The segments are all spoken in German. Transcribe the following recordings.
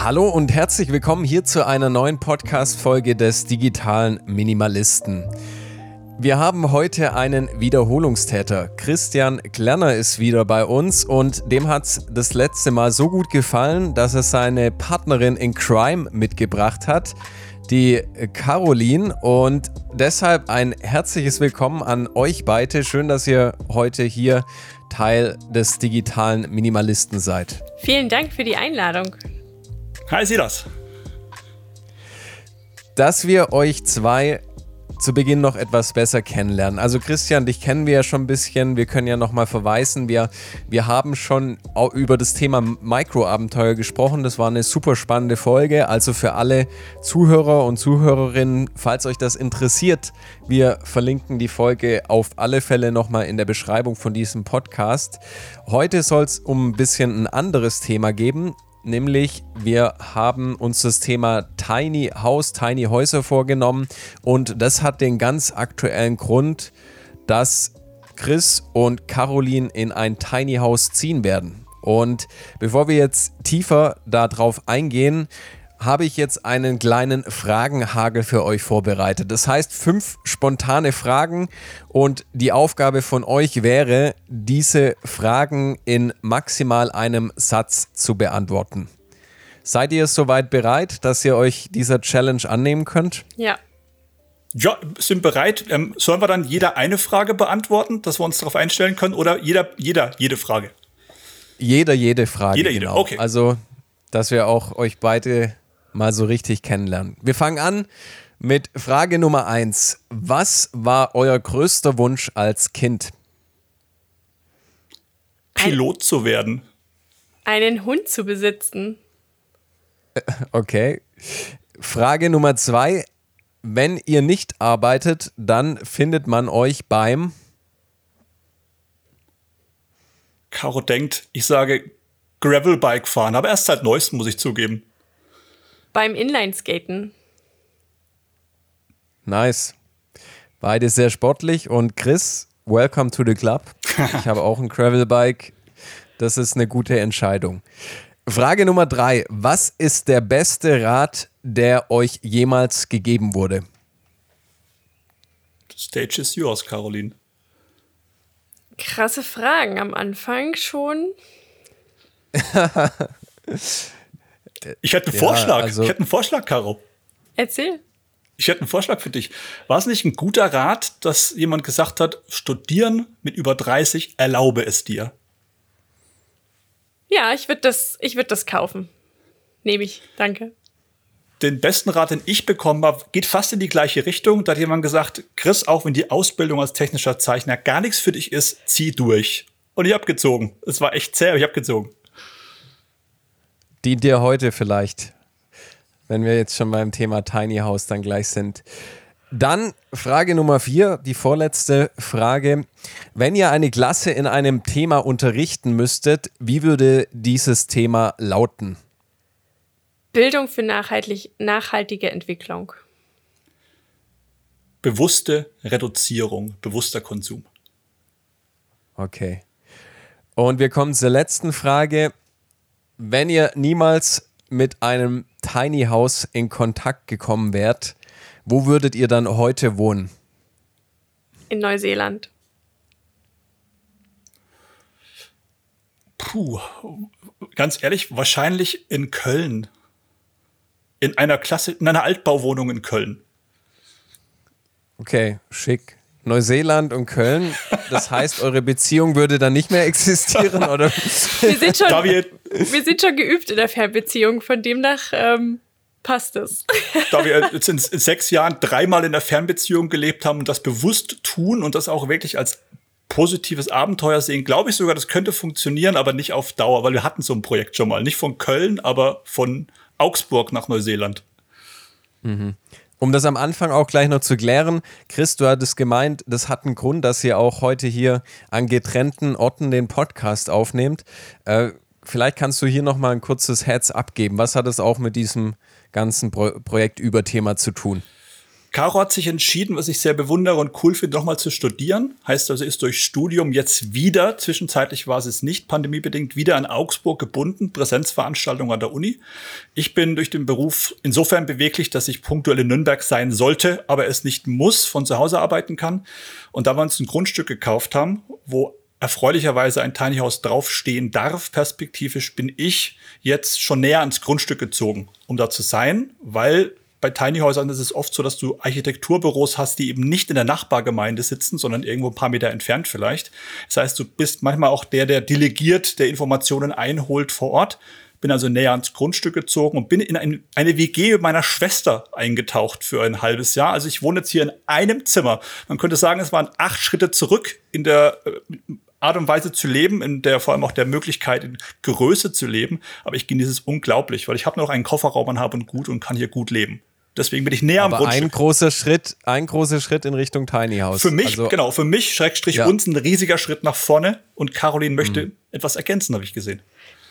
Hallo und herzlich willkommen hier zu einer neuen Podcast-Folge des digitalen Minimalisten. Wir haben heute einen Wiederholungstäter. Christian Klerner ist wieder bei uns und dem hat es das letzte Mal so gut gefallen, dass er seine Partnerin in Crime mitgebracht hat, die Caroline. Und deshalb ein herzliches Willkommen an euch beide. Schön, dass ihr heute hier Teil des digitalen Minimalisten seid. Vielen Dank für die Einladung. Hi, Silas. Dass wir euch zwei zu Beginn noch etwas besser kennenlernen. Also Christian, dich kennen wir ja schon ein bisschen. Wir können ja noch mal verweisen. Wir, wir haben schon über das Thema Mikroabenteuer gesprochen. Das war eine super spannende Folge. Also für alle Zuhörer und Zuhörerinnen, falls euch das interessiert, wir verlinken die Folge auf alle Fälle noch mal in der Beschreibung von diesem Podcast. Heute soll es um ein bisschen ein anderes Thema geben nämlich wir haben uns das Thema Tiny House, Tiny Häuser vorgenommen und das hat den ganz aktuellen Grund, dass Chris und Caroline in ein Tiny House ziehen werden. Und bevor wir jetzt tiefer darauf eingehen, habe ich jetzt einen kleinen Fragenhagel für euch vorbereitet. Das heißt, fünf spontane Fragen und die Aufgabe von euch wäre, diese Fragen in maximal einem Satz zu beantworten. Seid ihr soweit bereit, dass ihr euch dieser Challenge annehmen könnt? Ja. Ja, sind bereit. Ähm, sollen wir dann jeder eine Frage beantworten, dass wir uns darauf einstellen können? Oder jeder, jeder, jede Frage? Jeder, jede Frage. Jeder, jede, genau. okay. Also, dass wir auch euch beide mal so richtig kennenlernen. Wir fangen an mit Frage Nummer eins. Was war euer größter Wunsch als Kind? Pilot zu werden. Einen Hund zu besitzen. Okay. Frage Nummer zwei. Wenn ihr nicht arbeitet, dann findet man euch beim. Caro denkt, ich sage Gravelbike fahren, aber erst seit neuestem, muss ich zugeben. Beim Inlineskaten. Nice. Beide sehr sportlich und Chris, welcome to the club. Ich habe auch ein Gravelbike. Das ist eine gute Entscheidung. Frage Nummer drei. Was ist der beste Rat, der euch jemals gegeben wurde? Stage is yours, Caroline. Krasse Fragen am Anfang schon. ich hätte einen Ja, Vorschlag. also- ich hätte einen Vorschlag, Caro. Erzähl. Ich hätte einen Vorschlag für dich. War es nicht ein guter Rat, dass jemand gesagt hat, studieren mit über 30, erlaube es dir? Ja, ich würde das, ich würd das kaufen. Nehme ich. Danke. Den besten Rat, den ich bekommen habe, geht fast in die gleiche Richtung. Da hat jemand gesagt, Chris, auch wenn die Ausbildung als technischer Zeichner gar nichts für dich ist, zieh durch. Und ich habe gezogen. Es war echt zäh, aber ich habe gezogen. Dient dir heute vielleicht, wenn wir jetzt schon beim Thema Tiny House dann gleich sind. Dann Frage Nummer vier, die vorletzte Frage. Wenn ihr eine Klasse in einem Thema unterrichten müsstet, wie würde dieses Thema lauten? Bildung für nachhaltig, nachhaltige Entwicklung. Bewusste Reduzierung, bewusster Konsum. Okay. Und wir kommen zur letzten Frage. Wenn ihr niemals mit einem Tiny House in Kontakt gekommen wärt, wo würdet ihr dann heute wohnen? In Neuseeland. Puh, ganz ehrlich, wahrscheinlich in Köln. In einer Klasse, in einer Altbauwohnung in Köln. Okay, schick. Neuseeland und Köln. Das heißt, eure Beziehung würde dann nicht mehr existieren, oder? Wir sind schon, wir, sind schon geübt in der Fernbeziehung, von demnach ähm, passt es. da wir jetzt in sechs Jahren dreimal in der Fernbeziehung gelebt haben und das bewusst tun und das auch wirklich als positives Abenteuer sehen, glaube ich sogar, das könnte funktionieren, aber nicht auf Dauer, weil wir hatten so ein Projekt schon mal. Nicht von Köln, aber von Augsburg nach Neuseeland. Um das am Anfang auch gleich noch zu klären, Chris, du hattest gemeint, das hat einen Grund, dass ihr auch heute hier an getrennten Orten den Podcast aufnehmt. Äh, vielleicht kannst du hier noch mal ein kurzes Herz abgeben. Was hat es auch mit diesem ganzen Pro Projekt über Thema zu tun? Caro hat sich entschieden, was ich sehr bewundere und cool finde, nochmal zu studieren. Heißt also, ist durch Studium jetzt wieder, zwischenzeitlich war es nicht pandemiebedingt, wieder an Augsburg gebunden, Präsenzveranstaltung an der Uni. Ich bin durch den Beruf insofern beweglich, dass ich punktuell in Nürnberg sein sollte, aber es nicht muss, von zu Hause arbeiten kann. Und da wir uns ein Grundstück gekauft haben, wo erfreulicherweise ein Tiny House draufstehen darf, perspektivisch bin ich jetzt schon näher ans Grundstück gezogen, um da zu sein, weil bei Tiny Häusern ist es oft so, dass du Architekturbüros hast, die eben nicht in der Nachbargemeinde sitzen, sondern irgendwo ein paar Meter entfernt vielleicht. Das heißt, du bist manchmal auch der, der delegiert, der Informationen einholt vor Ort. Bin also näher ans Grundstück gezogen und bin in ein, eine WG meiner Schwester eingetaucht für ein halbes Jahr. Also ich wohne jetzt hier in einem Zimmer. Man könnte sagen, es waren acht Schritte zurück in der äh, Art und Weise zu leben, in der vor allem auch der Möglichkeit, in Größe zu leben. Aber ich genieße es unglaublich, weil ich habe noch einen Kofferraum und habe und gut und kann hier gut leben. Deswegen bin ich näher Aber am Grundstück. Ein großer Schritt, ein großer Schritt in Richtung Tiny House. Für mich, also, genau, für mich, Schrägstrich ja. uns, ein riesiger Schritt nach vorne. Und Caroline möchte mhm. etwas ergänzen, habe ich gesehen.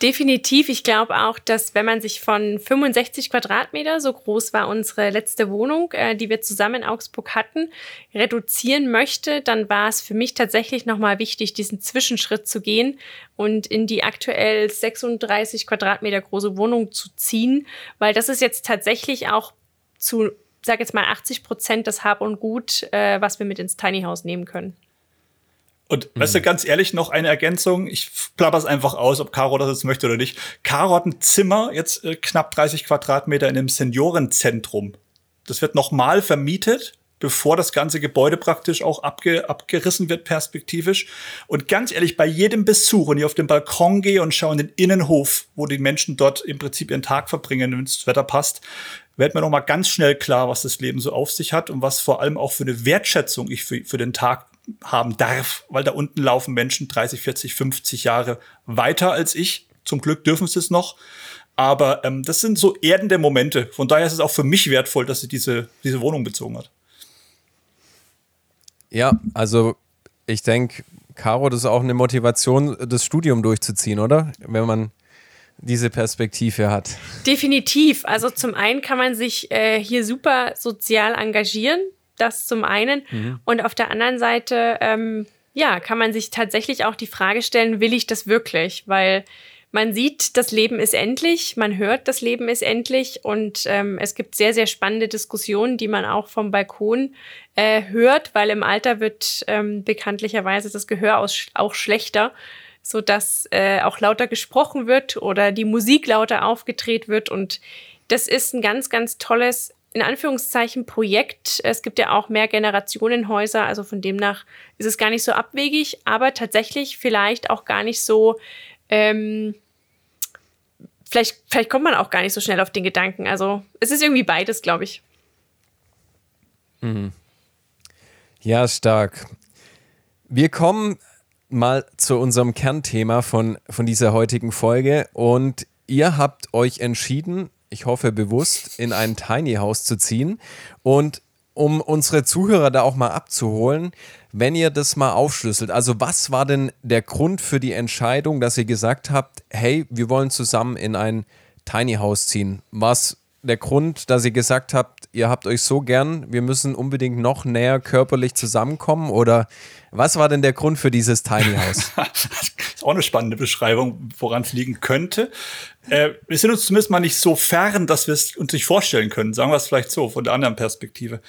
Definitiv. Ich glaube auch, dass wenn man sich von 65 Quadratmeter, so groß war unsere letzte Wohnung, äh, die wir zusammen in Augsburg hatten, reduzieren möchte, dann war es für mich tatsächlich nochmal wichtig, diesen Zwischenschritt zu gehen und in die aktuell 36 Quadratmeter große Wohnung zu ziehen, weil das ist jetzt tatsächlich auch zu, sag jetzt mal, 80 Prozent das Hab und Gut, äh, was wir mit ins Tiny House nehmen können. Und mhm. weißt du, ganz ehrlich, noch eine Ergänzung. Ich plapper es einfach aus, ob Caro das jetzt möchte oder nicht. Caro hat ein Zimmer, jetzt äh, knapp 30 Quadratmeter in einem Seniorenzentrum. Das wird nochmal vermietet, bevor das ganze Gebäude praktisch auch abge abgerissen wird, perspektivisch. Und ganz ehrlich, bei jedem Besuch, wenn ich auf den Balkon gehe und schaue in den Innenhof, wo die Menschen dort im Prinzip ihren Tag verbringen, wenn das Wetter passt, wird mir noch mal ganz schnell klar, was das Leben so auf sich hat und was vor allem auch für eine Wertschätzung ich für, für den Tag haben darf, weil da unten laufen Menschen 30, 40, 50 Jahre weiter als ich. Zum Glück dürfen sie es noch. Aber ähm, das sind so erdende Momente. Von daher ist es auch für mich wertvoll, dass sie diese, diese Wohnung bezogen hat. Ja, also ich denke, Caro, das ist auch eine Motivation, das Studium durchzuziehen, oder? Wenn man diese Perspektive hat. Definitiv. Also zum einen kann man sich äh, hier super sozial engagieren das zum einen. Mhm. Und auf der anderen Seite, ähm, ja, kann man sich tatsächlich auch die Frage stellen, will ich das wirklich? Weil man sieht, das Leben ist endlich, man hört, das Leben ist endlich und ähm, es gibt sehr, sehr spannende Diskussionen, die man auch vom Balkon äh, hört, weil im Alter wird ähm, bekanntlicherweise das Gehör aus, auch schlechter, sodass äh, auch lauter gesprochen wird oder die Musik lauter aufgedreht wird und das ist ein ganz, ganz tolles in Anführungszeichen Projekt. Es gibt ja auch mehr Generationenhäuser, also von demnach ist es gar nicht so abwegig, aber tatsächlich vielleicht auch gar nicht so, ähm, vielleicht, vielleicht kommt man auch gar nicht so schnell auf den Gedanken. Also es ist irgendwie beides, glaube ich. Mhm. Ja, stark. Wir kommen mal zu unserem Kernthema von, von dieser heutigen Folge und ihr habt euch entschieden, ich hoffe bewusst, in ein Tiny House zu ziehen. Und um unsere Zuhörer da auch mal abzuholen, wenn ihr das mal aufschlüsselt, also was war denn der Grund für die Entscheidung, dass ihr gesagt habt, hey, wir wollen zusammen in ein Tiny House ziehen? Was der Grund, dass ihr gesagt habt, ihr habt euch so gern, wir müssen unbedingt noch näher körperlich zusammenkommen? Oder was war denn der Grund für dieses Tiny House? das ist auch eine spannende Beschreibung, woran es liegen könnte. Äh, wir sind uns zumindest mal nicht so fern, dass wir es uns nicht vorstellen können. Sagen wir es vielleicht so, von der anderen Perspektive.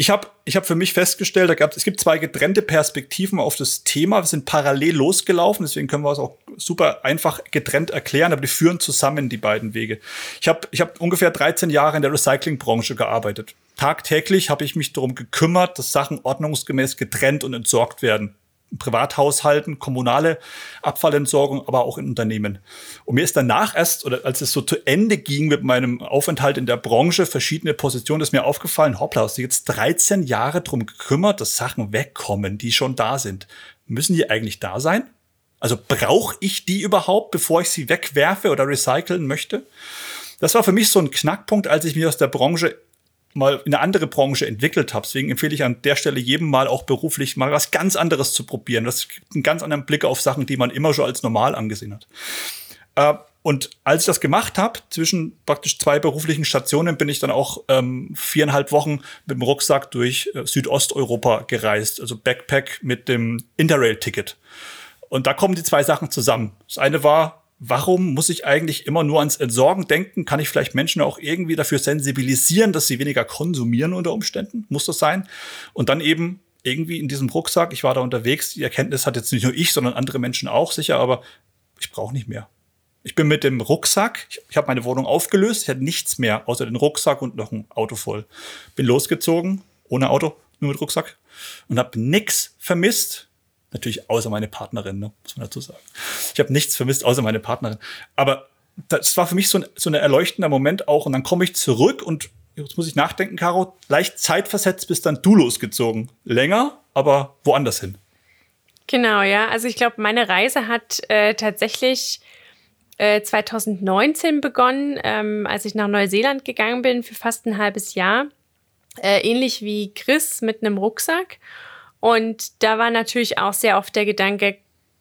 Ich habe ich hab für mich festgestellt, da gab, es gibt zwei getrennte Perspektiven auf das Thema. Wir sind parallel losgelaufen, deswegen können wir es auch super einfach getrennt erklären, aber die führen zusammen die beiden Wege. Ich habe ich hab ungefähr 13 Jahre in der Recyclingbranche gearbeitet. Tagtäglich habe ich mich darum gekümmert, dass Sachen ordnungsgemäß getrennt und entsorgt werden. Privathaushalten, kommunale Abfallentsorgung, aber auch in Unternehmen. Und mir ist danach erst, oder als es so zu Ende ging mit meinem Aufenthalt in der Branche, verschiedene Positionen, ist mir aufgefallen, hoppla, hast du jetzt 13 Jahre drum gekümmert, dass Sachen wegkommen, die schon da sind. Müssen die eigentlich da sein? Also brauche ich die überhaupt, bevor ich sie wegwerfe oder recyceln möchte? Das war für mich so ein Knackpunkt, als ich mich aus der Branche mal in eine andere Branche entwickelt habe. Deswegen empfehle ich an der Stelle jedem mal auch beruflich mal was ganz anderes zu probieren. Das gibt einen ganz anderen Blick auf Sachen, die man immer schon als normal angesehen hat. Äh, und als ich das gemacht habe, zwischen praktisch zwei beruflichen Stationen, bin ich dann auch ähm, viereinhalb Wochen mit dem Rucksack durch äh, Südosteuropa gereist, also Backpack mit dem Interrail-Ticket. Und da kommen die zwei Sachen zusammen. Das eine war, warum muss ich eigentlich immer nur ans Entsorgen denken? Kann ich vielleicht Menschen auch irgendwie dafür sensibilisieren, dass sie weniger konsumieren unter Umständen? Muss das sein? Und dann eben irgendwie in diesem Rucksack, ich war da unterwegs, die Erkenntnis hat jetzt nicht nur ich, sondern andere Menschen auch sicher, aber ich brauche nicht mehr. Ich bin mit dem Rucksack, ich, ich habe meine Wohnung aufgelöst, ich hatte nichts mehr, außer den Rucksack und noch ein Auto voll. Bin losgezogen, ohne Auto, nur mit Rucksack und habe nichts vermisst. Natürlich außer meine Partnerin, ne, muss man dazu sagen. Ich habe nichts vermisst, außer meine Partnerin. Aber das war für mich so ein, so ein erleuchtender Moment auch. Und dann komme ich zurück und jetzt muss ich nachdenken, Caro, leicht zeitversetzt bist dann du losgezogen. Länger, aber woanders hin. Genau, ja. Also ich glaube, meine Reise hat äh, tatsächlich 2019 äh, begonnen, ähm, als ich nach Neuseeland gegangen bin für fast ein halbes Jahr. Äh, ähnlich wie Chris mit einem Rucksack. Und da war natürlich auch sehr oft der Gedanke,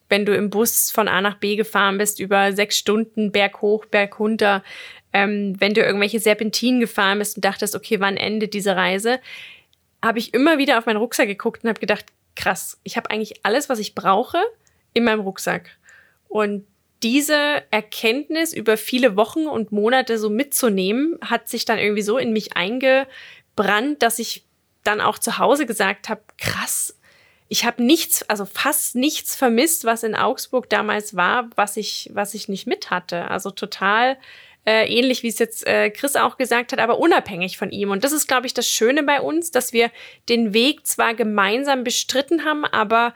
wenn du im Bus von A nach B gefahren bist, über sechs Stunden Berg hoch, Berg runter, ähm, wenn du irgendwelche Serpentinen gefahren bist und dachtest, okay, wann endet diese Reise, habe ich immer wieder auf meinen Rucksack geguckt und habe gedacht, krass, ich habe eigentlich alles, was ich brauche, in meinem Rucksack. Und diese Erkenntnis über viele Wochen und Monate so mitzunehmen, hat sich dann irgendwie so in mich eingebrannt, dass ich dann auch zu Hause gesagt habe, krass, ich habe nichts, also fast nichts vermisst, was in Augsburg damals war, was ich, was ich nicht mit hatte. Also total äh, ähnlich, wie es jetzt äh, Chris auch gesagt hat, aber unabhängig von ihm. Und das ist, glaube ich, das Schöne bei uns, dass wir den Weg zwar gemeinsam bestritten haben, aber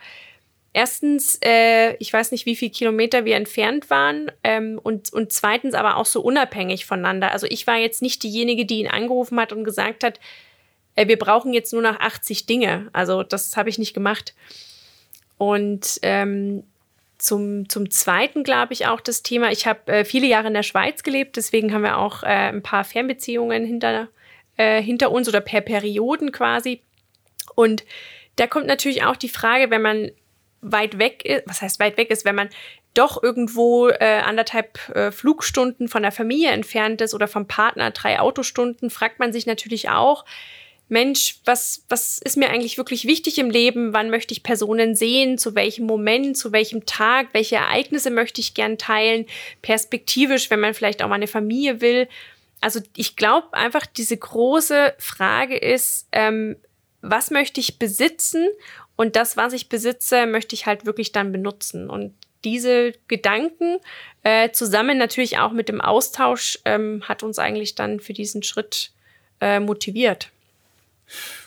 erstens, äh, ich weiß nicht, wie viele Kilometer wir entfernt waren ähm, und, und zweitens aber auch so unabhängig voneinander. Also ich war jetzt nicht diejenige, die ihn angerufen hat und gesagt hat, äh, wir brauchen jetzt nur noch 80 Dinge. Also das habe ich nicht gemacht. Und ähm, zum, zum Zweiten glaube ich auch das Thema, ich habe äh, viele Jahre in der Schweiz gelebt, deswegen haben wir auch äh, ein paar Fernbeziehungen hinter, äh, hinter uns oder per Perioden quasi. Und da kommt natürlich auch die Frage, wenn man weit weg ist, was heißt weit weg ist, wenn man doch irgendwo äh, anderthalb äh, Flugstunden von der Familie entfernt ist oder vom Partner drei Autostunden, fragt man sich natürlich auch, Mensch, was, was ist mir eigentlich wirklich wichtig im Leben? Wann möchte ich Personen sehen? Zu welchem Moment? Zu welchem Tag? Welche Ereignisse möchte ich gern teilen? Perspektivisch, wenn man vielleicht auch mal eine Familie will. Also ich glaube einfach, diese große Frage ist, ähm, was möchte ich besitzen und das, was ich besitze, möchte ich halt wirklich dann benutzen. Und diese Gedanken äh, zusammen natürlich auch mit dem Austausch ähm, hat uns eigentlich dann für diesen Schritt äh, motiviert.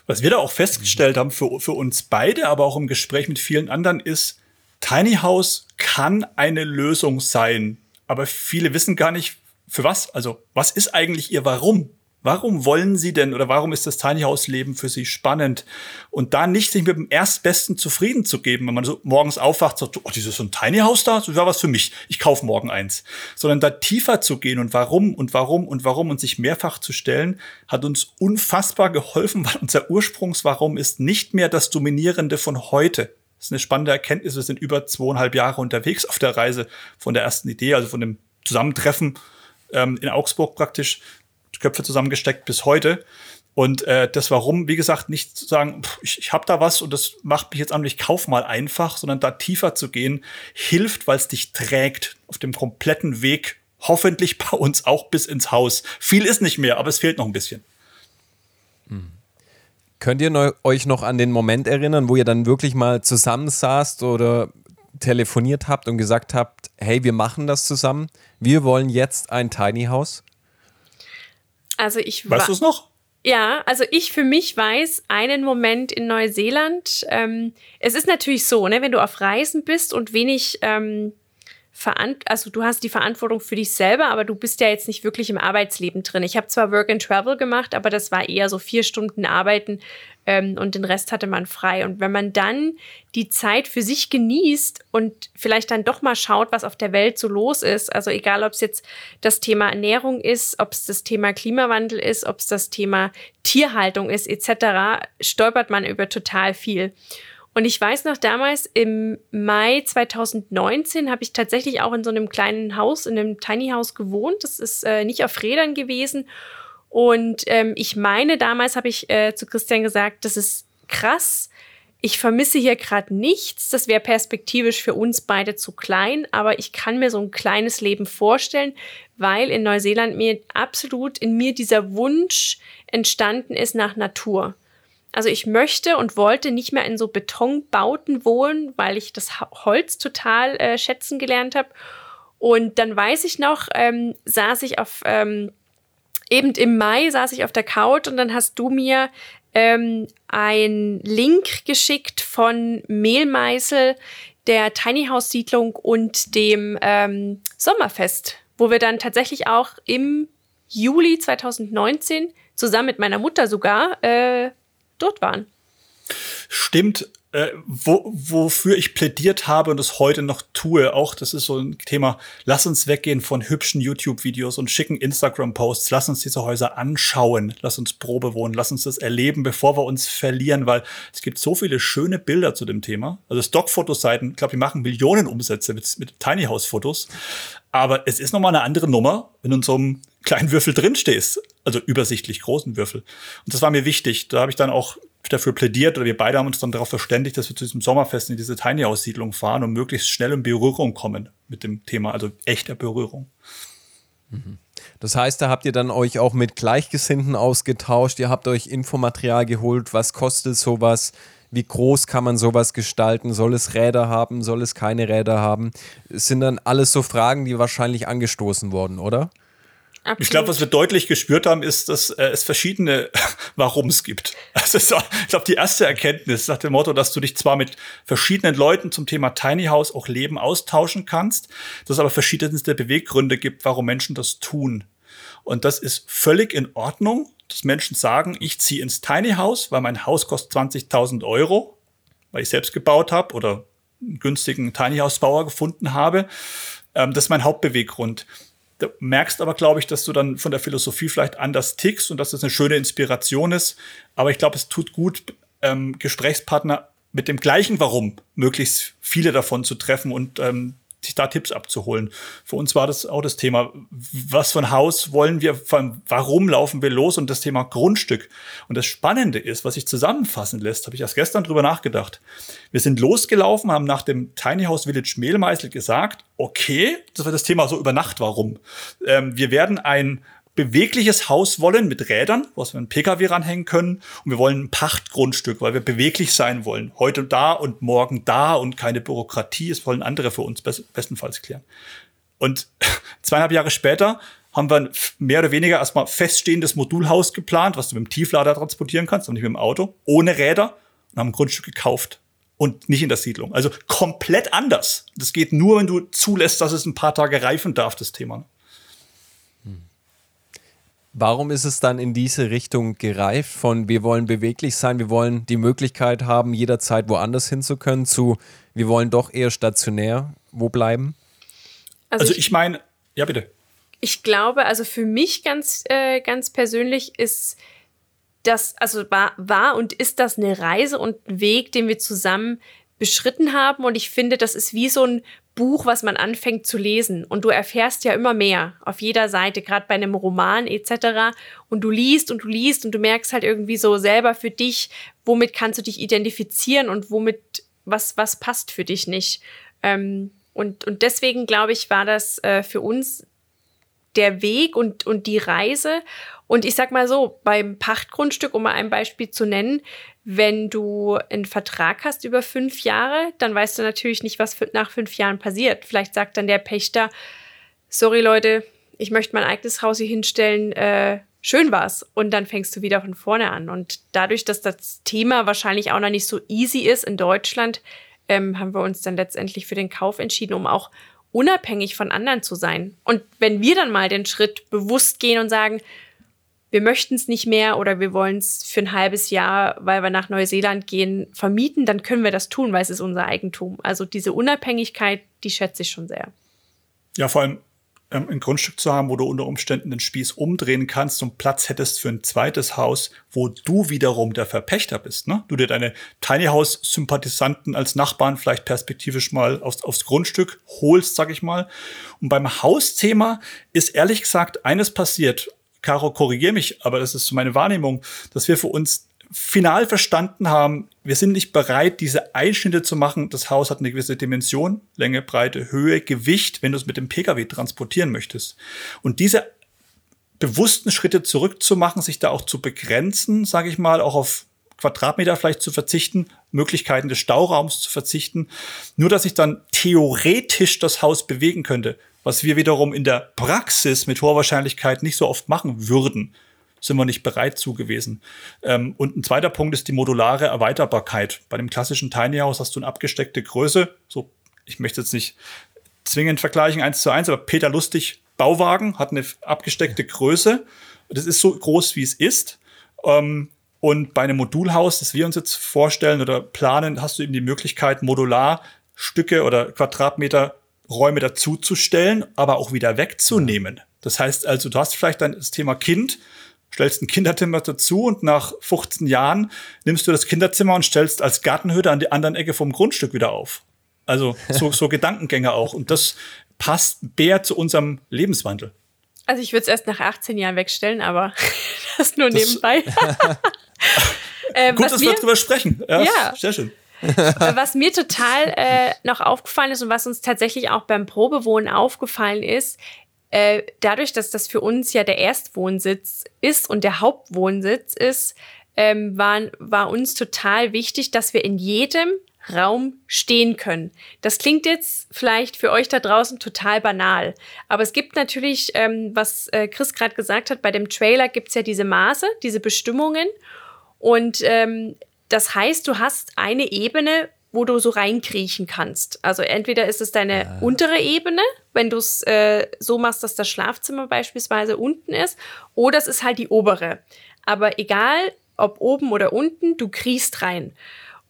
Was wir da auch festgestellt haben für, für uns beide, aber auch im Gespräch mit vielen anderen, ist, Tiny House kann eine Lösung sein. Aber viele wissen gar nicht, für was. Also, was ist eigentlich ihr Warum? Warum wollen Sie denn oder warum ist das Tiny House Leben für Sie spannend? Und da nicht sich mit dem Erstbesten zufrieden zu geben, wenn man so morgens aufwacht, sagt, oh, dieses so ein Tiny House da, das wäre was für mich. Ich kaufe morgen eins. Sondern da tiefer zu gehen und warum und warum und warum und sich mehrfach zu stellen, hat uns unfassbar geholfen, weil unser Ursprungswarum ist nicht mehr das Dominierende von heute. Das ist eine spannende Erkenntnis. Wir sind über zweieinhalb Jahre unterwegs auf der Reise von der ersten Idee, also von dem Zusammentreffen ähm, in Augsburg praktisch Köpfe zusammengesteckt bis heute. Und äh, das warum, wie gesagt, nicht zu sagen, pff, ich, ich habe da was und das macht mich jetzt an, ich kauf mal einfach, sondern da tiefer zu gehen, hilft, weil es dich trägt auf dem kompletten Weg, hoffentlich bei uns auch bis ins Haus. Viel ist nicht mehr, aber es fehlt noch ein bisschen. Hm. Könnt ihr neu, euch noch an den Moment erinnern, wo ihr dann wirklich mal zusammensaßt oder telefoniert habt und gesagt habt, hey, wir machen das zusammen, wir wollen jetzt ein Tiny House? Also ich Weißt du es noch? Ja, also ich für mich weiß einen Moment in Neuseeland. Ähm, es ist natürlich so, ne, wenn du auf Reisen bist und wenig ähm, also du hast die Verantwortung für dich selber, aber du bist ja jetzt nicht wirklich im Arbeitsleben drin. Ich habe zwar Work and Travel gemacht, aber das war eher so vier Stunden Arbeiten ähm, und den Rest hatte man frei. Und wenn man dann die Zeit für sich genießt und vielleicht dann doch mal schaut, was auf der Welt so los ist, also egal, ob es jetzt das Thema Ernährung ist, ob es das Thema Klimawandel ist, ob es das Thema Tierhaltung ist, etc., stolpert man über total viel. Und ich weiß noch damals, im Mai 2019 habe ich tatsächlich auch in so einem kleinen Haus, in einem Tiny House gewohnt. Das ist äh, nicht auf Rädern gewesen. Und ähm, ich meine, damals habe ich äh, zu Christian gesagt, das ist krass. Ich vermisse hier gerade nichts. Das wäre perspektivisch für uns beide zu klein, aber ich kann mir so ein kleines Leben vorstellen, weil in Neuseeland mir absolut in mir dieser Wunsch entstanden ist nach Natur. Also ich möchte und wollte nicht mehr in so Betonbauten wohnen, weil ich das Holz total äh, schätzen gelernt habe. Und dann weiß ich noch, ähm, saß ich auf, ähm, eben im Mai saß ich auf der Couch und dann hast du mir ähm, ein Link geschickt von Mehlmeißel, der Tiny House Siedlung und dem ähm, Sommerfest, wo wir dann tatsächlich auch im Juli 2019 zusammen mit meiner Mutter sogar äh, dort waren. Stimmt, äh, wo, wofür ich plädiert habe und es heute noch tue, auch das ist so ein Thema, lass uns weggehen von hübschen YouTube-Videos und schicken Instagram-Posts, lass uns diese Häuser anschauen, lass uns Probe wohnen, lass uns das erleben, bevor wir uns verlieren, weil es gibt so viele schöne Bilder zu dem Thema. Also Stock-Fotoseiten, ich glaube, die machen Millionen Umsätze mit, mit Tiny House-Fotos, aber es ist nochmal eine andere Nummer, wenn du in so einem kleinen Würfel drin stehst, also übersichtlich großen Würfel. Und das war mir wichtig. Da habe ich dann auch dafür plädiert oder wir beide haben uns dann darauf verständigt, dass wir zu diesem Sommerfest in diese Tiny-Aussiedlung fahren und möglichst schnell in Berührung kommen mit dem Thema, also echter Berührung. Mhm. Das heißt, da habt ihr dann euch auch mit Gleichgesinnten ausgetauscht, ihr habt euch Infomaterial geholt, was kostet sowas, wie groß kann man sowas gestalten, soll es Räder haben, soll es keine Räder haben? Es sind dann alles so Fragen, die wahrscheinlich angestoßen wurden, oder? Absolut. Ich glaube, was wir deutlich gespürt haben, ist, dass äh, es verschiedene Warums gibt. Also ich glaube, die erste Erkenntnis nach dem Motto, dass du dich zwar mit verschiedenen Leuten zum Thema Tiny House auch Leben austauschen kannst, dass es aber verschiedenste Beweggründe gibt, warum Menschen das tun. Und das ist völlig in Ordnung, dass Menschen sagen, ich ziehe ins Tiny House, weil mein Haus kostet 20.000 Euro, weil ich selbst gebaut habe oder einen günstigen Tiny House Bauer gefunden habe. Ähm, das ist mein Hauptbeweggrund. Du merkst aber, glaube ich, dass du dann von der Philosophie vielleicht anders tickst und dass das eine schöne Inspiration ist. Aber ich glaube, es tut gut, ähm, Gesprächspartner mit dem gleichen Warum möglichst viele davon zu treffen und ähm, sich da Tipps abzuholen. Für uns war das auch das Thema, was für ein Haus wollen wir, warum laufen wir los und das Thema Grundstück. Und das Spannende ist, was sich zusammenfassen lässt, habe ich erst gestern drüber nachgedacht. Wir sind losgelaufen, haben nach dem Tiny House Village Mehlmeißel gesagt, okay, das war das Thema so über Nacht, warum. Ähm, wir werden ein bewegliches Haus wollen mit Rädern, was wir einen Pkw ranhängen können. Und wir wollen ein Pachtgrundstück, weil wir beweglich sein wollen. Heute da und morgen da und keine Bürokratie. Es wollen andere für uns bestenfalls klären. Und zweieinhalb Jahre später haben wir mehr oder weniger erstmal feststehendes Modulhaus geplant, was du mit dem Tieflader transportieren kannst und nicht mit dem Auto, ohne Räder und haben ein Grundstück gekauft und nicht in der Siedlung. Also komplett anders. Das geht nur, wenn du zulässt, dass es ein paar Tage reifen darf, das Thema. Warum ist es dann in diese Richtung gereift von wir wollen beweglich sein, wir wollen die Möglichkeit haben, jederzeit woanders hinzukönnen, zu wir wollen doch eher stationär wo bleiben? Also, also ich, ich meine, ja bitte. Ich glaube, also für mich ganz, äh, ganz persönlich ist das, also war, war und ist das eine Reise und ein Weg, den wir zusammen beschritten haben. Und ich finde, das ist wie so ein Buch, was man anfängt zu lesen. Und du erfährst ja immer mehr auf jeder Seite, gerade bei einem Roman etc. Und du liest und du liest und du merkst halt irgendwie so selber für dich, womit kannst du dich identifizieren und womit, was, was passt für dich nicht. Ähm, und, und deswegen, glaube ich, war das äh, für uns der Weg und, und die Reise. Und ich sag mal so, beim Pachtgrundstück, um mal ein Beispiel zu nennen, wenn du einen Vertrag hast über fünf Jahre, dann weißt du natürlich nicht, was nach fünf Jahren passiert. Vielleicht sagt dann der Pächter, sorry Leute, ich möchte mein eigenes Haus hier hinstellen, äh, schön war's. Und dann fängst du wieder von vorne an. Und dadurch, dass das Thema wahrscheinlich auch noch nicht so easy ist in Deutschland, ähm, haben wir uns dann letztendlich für den Kauf entschieden, um auch unabhängig von anderen zu sein. Und wenn wir dann mal den Schritt bewusst gehen und sagen, wir möchten es nicht mehr oder wir wollen es für ein halbes Jahr, weil wir nach Neuseeland gehen, vermieten, dann können wir das tun, weil es ist unser Eigentum. Also diese Unabhängigkeit, die schätze ich schon sehr. Ja, vor allem ähm, ein Grundstück zu haben, wo du unter Umständen den Spieß umdrehen kannst und Platz hättest für ein zweites Haus, wo du wiederum der Verpächter bist. Ne? Du dir deine Tiny House Sympathisanten als Nachbarn vielleicht perspektivisch mal aufs, aufs Grundstück holst, sag ich mal. Und beim Hausthema ist ehrlich gesagt eines passiert. Caro, korrigier mich, aber das ist meine Wahrnehmung, dass wir für uns final verstanden haben, wir sind nicht bereit, diese Einschnitte zu machen. Das Haus hat eine gewisse Dimension, Länge, Breite, Höhe, Gewicht, wenn du es mit dem Pkw transportieren möchtest. Und diese bewussten Schritte zurückzumachen, sich da auch zu begrenzen, sage ich mal, auch auf Quadratmeter vielleicht zu verzichten, Möglichkeiten des Stauraums zu verzichten, nur dass ich dann theoretisch das Haus bewegen könnte, was wir wiederum in der Praxis mit hoher Wahrscheinlichkeit nicht so oft machen würden sind wir nicht bereit zu gewesen. Ähm, und ein zweiter Punkt ist die modulare Erweiterbarkeit. Bei dem klassischen Tiny House hast du eine abgesteckte Größe. So, ich möchte jetzt nicht zwingend vergleichen eins zu eins, aber Peter Lustig Bauwagen hat eine abgesteckte Größe. Das ist so groß, wie es ist. Ähm, und bei einem Modulhaus, das wir uns jetzt vorstellen oder planen, hast du eben die Möglichkeit, modular Stücke oder Quadratmeter Räume dazuzustellen, aber auch wieder wegzunehmen. Das heißt also, du hast vielleicht dann das Thema Kind, stellst ein Kinderzimmer dazu und nach 15 Jahren nimmst du das Kinderzimmer und stellst als Gartenhütte an die anderen Ecke vom Grundstück wieder auf. Also so, so Gedankengänge auch. Und das passt bär zu unserem Lebenswandel. Also ich würde es erst nach 18 Jahren wegstellen, aber das nur das nebenbei. äh, Gut, dass wir drüber sprechen. Ja, ja. sehr schön. was mir total äh, noch aufgefallen ist und was uns tatsächlich auch beim Probewohnen aufgefallen ist, äh, dadurch, dass das für uns ja der Erstwohnsitz ist und der Hauptwohnsitz ist, ähm, waren, war uns total wichtig, dass wir in jedem Raum stehen können. Das klingt jetzt vielleicht für euch da draußen total banal, aber es gibt natürlich, ähm, was äh, Chris gerade gesagt hat, bei dem Trailer gibt es ja diese Maße, diese Bestimmungen und ähm, das heißt, du hast eine Ebene, wo du so reinkriechen kannst. Also entweder ist es deine ja. untere Ebene, wenn du es äh, so machst, dass das Schlafzimmer beispielsweise unten ist, oder es ist halt die obere. Aber egal, ob oben oder unten, du kriechst rein.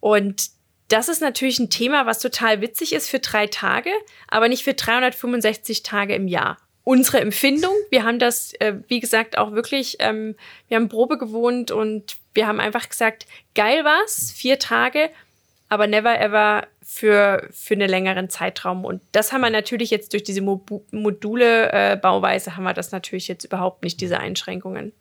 Und das ist natürlich ein Thema, was total witzig ist für drei Tage, aber nicht für 365 Tage im Jahr. Unsere Empfindung, wir haben das, äh, wie gesagt, auch wirklich, ähm, wir haben Probe gewohnt und wir haben einfach gesagt, geil war's, vier Tage, aber never ever für, für einen längeren Zeitraum. Und das haben wir natürlich jetzt durch diese Mo Module-Bauweise, äh, haben wir das natürlich jetzt überhaupt nicht, diese Einschränkungen.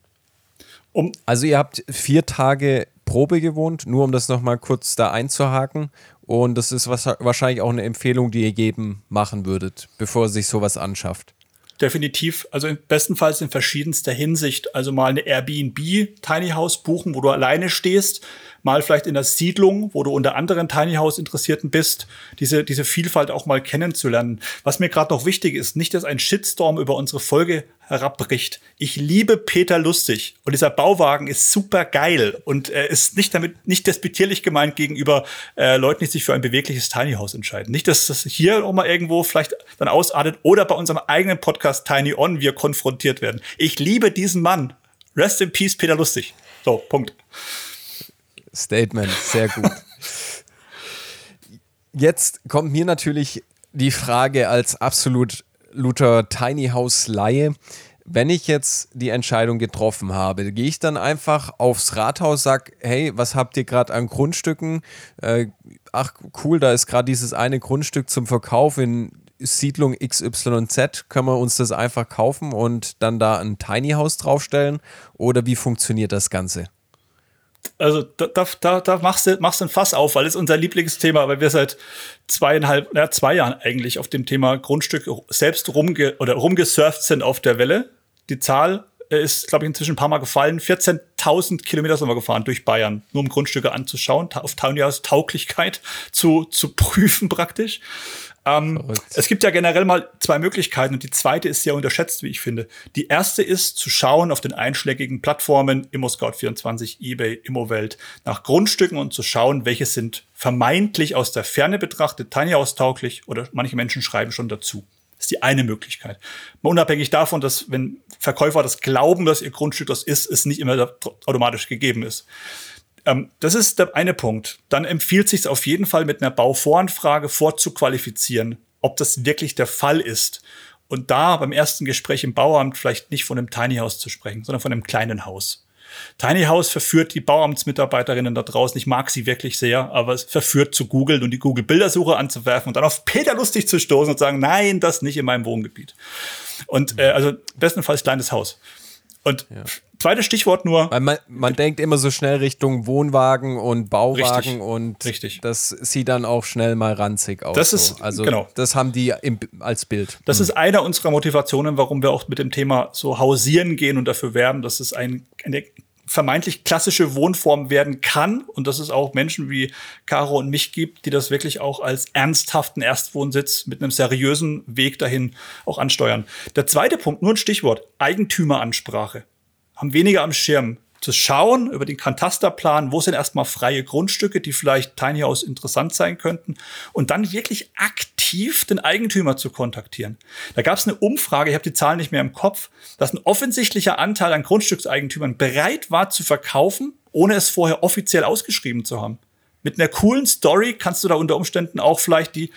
Um also ihr habt vier Tage Probe gewohnt, nur um das nochmal kurz da einzuhaken. Und das ist was, wahrscheinlich auch eine Empfehlung, die ihr jedem machen würdet, bevor ihr sich sowas anschafft. Definitiv, also bestenfalls in verschiedenster Hinsicht. Also mal eine Airbnb Tiny House buchen, wo du alleine stehst, mal vielleicht in der Siedlung, wo du unter anderen Tiny House Interessierten bist, diese, diese Vielfalt auch mal kennenzulernen. Was mir gerade noch wichtig ist, nicht, dass ein Shitstorm über unsere Folge herabbricht. Ich liebe Peter Lustig und dieser Bauwagen ist super geil und er ist nicht damit, nicht despektierlich gemeint gegenüber äh, Leuten, die sich für ein bewegliches Tiny House entscheiden. Nicht, dass das hier auch mal irgendwo vielleicht dann ausartet oder bei unserem eigenen Podcast Tiny On wir konfrontiert werden. Ich liebe diesen Mann. Rest in Peace, Peter Lustig. So, Punkt. Statement, sehr gut. Jetzt kommt mir natürlich die Frage als absolut Luther Tiny House Laie. Wenn ich jetzt die Entscheidung getroffen habe, gehe ich dann einfach aufs Rathaus, sag, hey, was habt ihr gerade an Grundstücken? Äh, ach cool, da ist gerade dieses eine Grundstück zum Verkauf in Siedlung XYZ. Können wir uns das einfach kaufen und dann da ein Tiny House draufstellen? Oder wie funktioniert das Ganze? Also da, da, da machst du machst ein Fass auf, weil es unser Lieblingsthema, weil wir seit zweieinhalb, ja, zwei Jahren eigentlich auf dem Thema Grundstück selbst rumge oder rumgesurft sind auf der Welle. Die Zahl ist, glaube ich, inzwischen ein paar Mal gefallen. 14.000 Kilometer sind wir gefahren durch Bayern, nur um Grundstücke anzuschauen, auf Taunias Tauglichkeit zu, zu prüfen praktisch. Ähm, es gibt ja generell mal zwei Möglichkeiten und die zweite ist sehr unterschätzt, wie ich finde. Die erste ist zu schauen auf den einschlägigen Plattformen ImmoScout24, eBay, Immowelt nach Grundstücken und zu schauen, welche sind vermeintlich aus der Ferne betrachtet Tiny House tauglich oder manche Menschen schreiben schon dazu. Das ist die eine Möglichkeit. Unabhängig davon, dass wenn Verkäufer das glauben, dass ihr Grundstück das ist, es nicht immer automatisch gegeben ist. Ähm, das ist der eine Punkt. Dann empfiehlt sich auf jeden Fall mit einer Bauvoranfrage vorzuqualifizieren, ob das wirklich der Fall ist. Und da beim ersten Gespräch im Bauamt vielleicht nicht von einem Tiny House zu sprechen, sondern von einem kleinen Haus. Tiny House verführt die Bauamtsmitarbeiterinnen da draußen. Ich mag sie wirklich sehr, aber es verführt zu googeln und die Google-Bildersuche anzuwerfen und dann auf Peter lustig zu stoßen und sagen, nein, das nicht in meinem Wohngebiet. Und äh, also bestenfalls kleines Haus. Und ja. Zweites Stichwort nur. Man, man denkt immer so schnell Richtung Wohnwagen und Bauwagen richtig, und richtig. das sieht dann auch schnell mal ranzig aus. Das ist, so. also genau. das haben die im, als Bild. Das mhm. ist einer unserer Motivationen, warum wir auch mit dem Thema so hausieren gehen und dafür werben, dass es ein, eine vermeintlich klassische Wohnform werden kann und dass es auch Menschen wie Caro und mich gibt, die das wirklich auch als ernsthaften Erstwohnsitz mit einem seriösen Weg dahin auch ansteuern. Der zweite Punkt, nur ein Stichwort, Eigentümeransprache. Haben weniger am Schirm zu schauen über den Katasterplan, wo sind erstmal freie Grundstücke, die vielleicht Tiny House interessant sein könnten und dann wirklich aktiv den Eigentümer zu kontaktieren. Da gab es eine Umfrage, ich habe die Zahlen nicht mehr im Kopf, dass ein offensichtlicher Anteil an Grundstückseigentümern bereit war zu verkaufen, ohne es vorher offiziell ausgeschrieben zu haben. Mit einer coolen Story kannst du da unter Umständen auch vielleicht die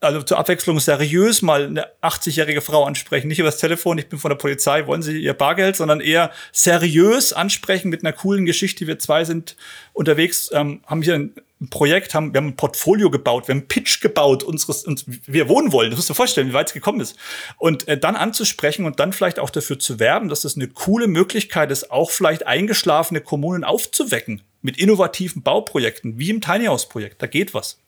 also zur Abwechslung seriös mal eine 80-jährige Frau ansprechen, nicht über das Telefon, ich bin von der Polizei, wollen Sie Ihr Bargeld, sondern eher seriös ansprechen mit einer coolen Geschichte. Wir zwei sind unterwegs, ähm, haben hier ein Projekt, haben, wir haben ein Portfolio gebaut, wir haben einen Pitch gebaut, unseres, uns, wir wohnen wollen. Das musst du dir vorstellen, wie weit es gekommen ist. Und äh, dann anzusprechen und dann vielleicht auch dafür zu werben, dass das eine coole Möglichkeit ist, auch vielleicht eingeschlafene Kommunen aufzuwecken mit innovativen Bauprojekten, wie im Tiny House Projekt. Da geht was.